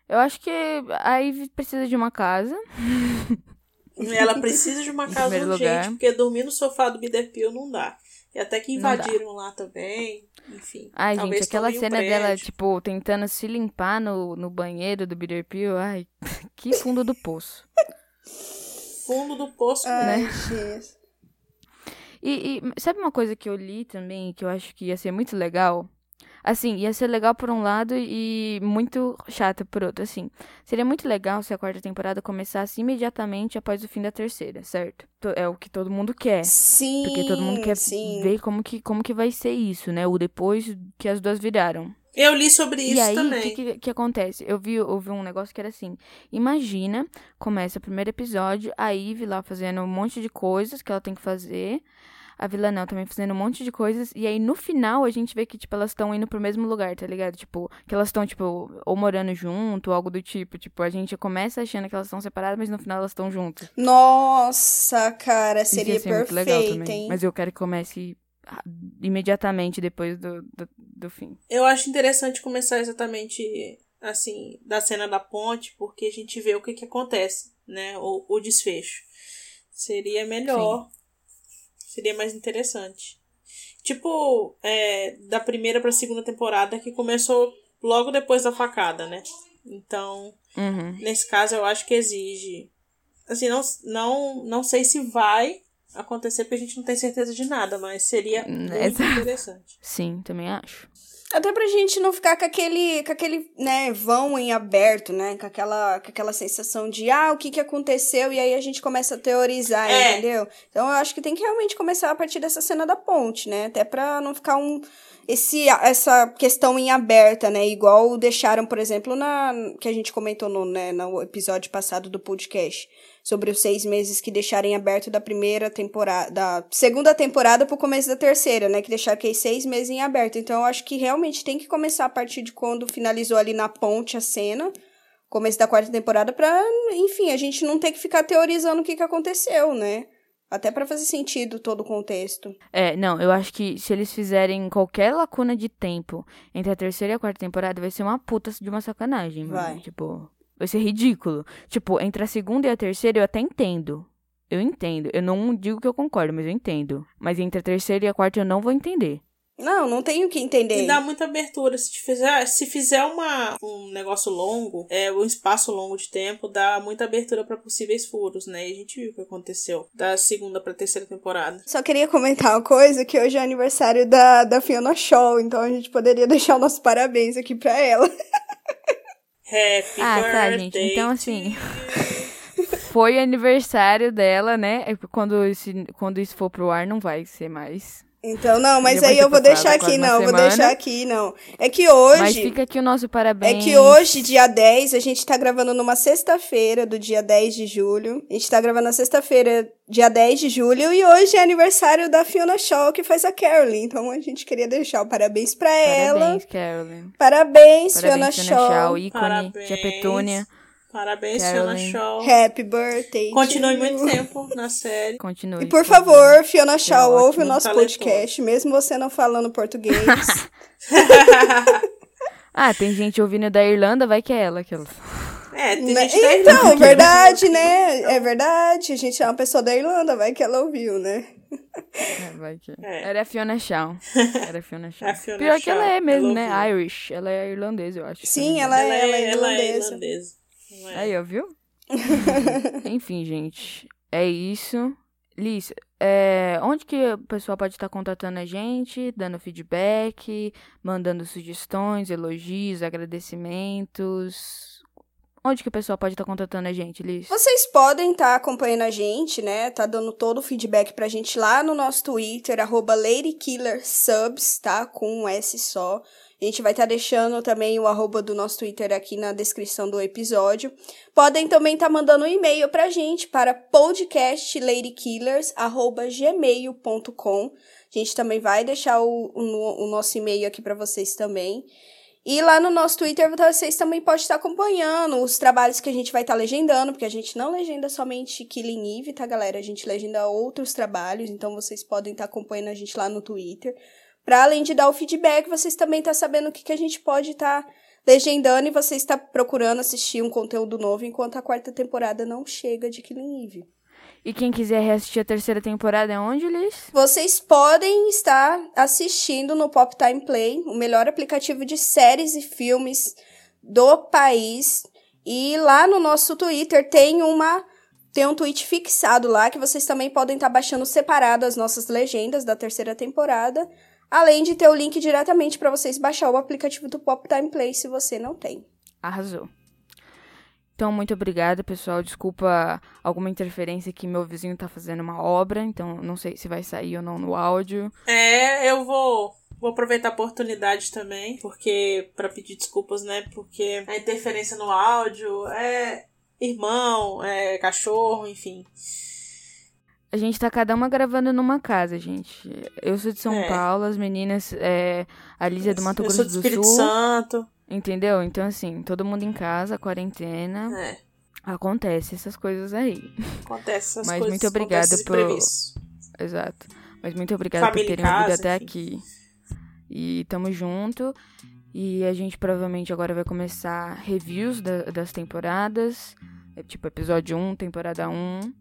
Eu acho que a Ivy precisa de uma casa. Ela precisa de uma casa primeiro urgente, lugar. porque dormir no sofá do Biderpil não dá. E até que invadiram lá também. Enfim. Ai, talvez gente, aquela tomem um cena dela, tipo, tentando se limpar no, no banheiro do Bitter Pill. Ai, que fundo do poço. Fundo do poço. Ai, Né? Jesus. E, e sabe uma coisa que eu li também, que eu acho que ia ser muito legal? Assim, ia ser legal por um lado e muito chata por outro. Assim, seria muito legal se a quarta temporada começasse imediatamente após o fim da terceira, certo? To- É o que todo mundo quer. Sim, Porque todo mundo quer sim. ver como que, como que vai ser isso, né? O depois que as duas viraram. Eu li sobre isso e aí, o também. que, que, que acontece? Eu vi, eu vi um negócio que era assim: imagina, começa o primeiro episódio, a Eve lá fazendo um monte de coisas que ela tem que fazer, a Villanelle também fazendo um monte de coisas, e aí no final a gente vê que, tipo, elas estão indo pro mesmo lugar, tá ligado? Tipo, que elas estão, tipo, ou morando junto, ou algo do tipo. Tipo, a gente começa achando que elas estão separadas, mas no final elas estão juntas. Nossa, cara, Isso ia seria ser muito perfeito, legal também. hein? Mas eu quero que comece imediatamente depois do, do, do fim. Eu acho interessante começar exatamente assim, da cena da ponte, porque a gente vê o que que acontece. né? O, o desfecho. Seria melhor. Sim. Seria mais interessante. Tipo, é, da primeira pra segunda temporada, que começou logo depois da facada, né? Então, uhum. nesse caso, eu acho que exige. Assim, não, não, não sei se vai acontecer, porque a gente não tem certeza de nada, mas seria muito interessante. Sim, também acho. Até pra gente não ficar com aquele, com aquele, né, vão em aberto, né? Com aquela, com aquela sensação de, ah, o que que aconteceu? E aí a gente começa a teorizar, é. entendeu? Então eu acho que tem que realmente começar a partir dessa cena da ponte, né? Até pra não ficar um, esse, essa questão em aberta, né? Igual deixaram, por exemplo, na, que a gente comentou no, né, no episódio passado do podcast sobre os seis meses que deixarem aberto da primeira temporada, da segunda temporada pro começo da terceira, né? Que deixaram aqueles seis meses em aberto. Então eu acho que realmente tem que começar a partir de quando finalizou ali na ponte a cena, começo da quarta temporada, pra, enfim, a gente não ter que ficar teorizando o que, que aconteceu, né? Até para fazer sentido todo o contexto. É, não, eu acho que se eles fizerem qualquer lacuna de tempo entre a terceira e a quarta temporada, vai ser uma puta de uma sacanagem, vai. Mano. Tipo, Vai ser ridículo. Tipo, entre a segunda e a terceira eu até entendo. Eu entendo. Eu não digo que eu concordo, mas eu entendo. Mas entre a terceira e a quarta eu não vou entender. Não, não tenho que entender. E dá muita abertura. Se fizer, se fizer uma, um negócio longo, é, um espaço longo de tempo, dá muita abertura para possíveis furos, né? E a gente viu o que aconteceu da segunda pra terceira temporada. Só queria comentar uma coisa, que hoje é aniversário da, da Fiona Shaw, então a gente poderia deixar o nosso parabéns aqui pra ela. Happy ah, tá, gente. Então, assim. foi aniversário dela, né? É quando, esse, quando isso for pro ar, não vai ser mais. Então, não, mas aí eu vou deixar aqui, não, vou deixar aqui, não. É que hoje. Mas fica aqui o nosso parabéns. É que hoje, dia 10, a gente tá gravando numa sexta-feira do dia 10 de julho. A gente tá gravando na sexta-feira, dia 10 de julho, e hoje é aniversário da Fiona Shaw, que faz a Carolyn. Então a gente queria deixar o parabéns pra parabéns, ela. Parabéns, Carolyn. Parabéns, parabéns Fiona, Fiona Shaw. Shaw ícone, parabéns. tia Petúnia. Parabéns, Carolyn. Fiona Shaw. Happy birthday. Continue muito tempo na série. Continue. E por favor, Fiona Shaw, ouve o nosso talentoso. podcast, mesmo você não falando português. ah, tem gente ouvindo da Irlanda, vai que é ela. Que ela... É, tem né? gente da Irlanda. Então, verdade, né? É verdade. A gente é uma pessoa da Irlanda, vai que ela ouviu, né? É, vai que... É. Era a Fiona Shaw. Era a Fiona Shaw. a Fiona Pior Shaw. que ela é mesmo, ela né? Irish. Ela é irlandesa, eu acho. Sim, ela, é, ela, é, ela é irlandesa. É. Aí, ó, viu? Enfim, gente. É isso. Liz, é, onde que o pessoal pode estar contatando a gente, dando feedback, mandando sugestões, elogios, agradecimentos? Onde que o pessoal pode estar contatando a gente, Liz? Vocês podem estar acompanhando a gente, né? Tá dando todo o feedback pra gente lá no nosso Twitter, arroba LadyKillerSubs, tá? Com um S só. A gente vai estar tá deixando também o arroba do nosso Twitter aqui na descrição do episódio. Podem também estar tá mandando um e-mail pra gente para podcastladykillers.gmail.com. A gente também vai deixar o, o, o nosso e-mail aqui para vocês também. E lá no nosso Twitter vocês também podem estar acompanhando os trabalhos que a gente vai estar legendando, porque a gente não legenda somente Killing Eve, tá, galera? A gente legenda outros trabalhos, então vocês podem estar acompanhando a gente lá no Twitter. Para além de dar o feedback, vocês também estão tá sabendo o que, que a gente pode estar tá legendando e você está procurando assistir um conteúdo novo enquanto a quarta temporada não chega de Killing Eve. E quem quiser reassistir a terceira temporada é onde, Liz? Vocês podem estar assistindo no Pop Time Play, o melhor aplicativo de séries e filmes do país. E lá no nosso Twitter tem uma tem um tweet fixado lá que vocês também podem estar baixando separado as nossas legendas da terceira temporada além de ter o link diretamente para vocês baixar o aplicativo do Pop Time Play se você não tem. Arrasou. Então, muito obrigada, pessoal. Desculpa alguma interferência que meu vizinho tá fazendo uma obra, então não sei se vai sair ou não no áudio. É, eu vou Vou aproveitar a oportunidade também, porque para pedir desculpas, né? Porque a interferência no áudio é irmão, é cachorro, enfim. A gente tá cada uma gravando numa casa, gente. Eu sou de São é. Paulo, as meninas. É, a Lígia é do Mato Grosso eu sou do, do Espírito Sul. Santo. Entendeu? Então, assim, todo mundo em casa, quarentena. É. Acontece essas coisas aí. Acontece essas Mas coisas. muito obrigada por. Exato. Mas muito obrigada por terem casa, ouvido até enfim. aqui. E tamo junto. E a gente provavelmente agora vai começar reviews da, das temporadas É tipo episódio 1, temporada 1.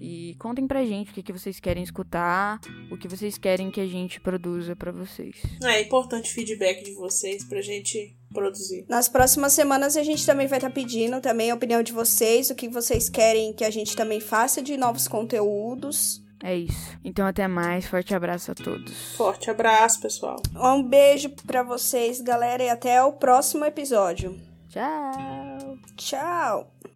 E contem pra gente o que, que vocês querem escutar, o que vocês querem que a gente produza para vocês. É importante o feedback de vocês pra gente produzir. Nas próximas semanas a gente também vai estar tá pedindo também a opinião de vocês, o que vocês querem que a gente também faça de novos conteúdos. É isso. Então até mais, forte abraço a todos. Forte abraço, pessoal. Um beijo para vocês, galera, e até o próximo episódio. Tchau. Tchau.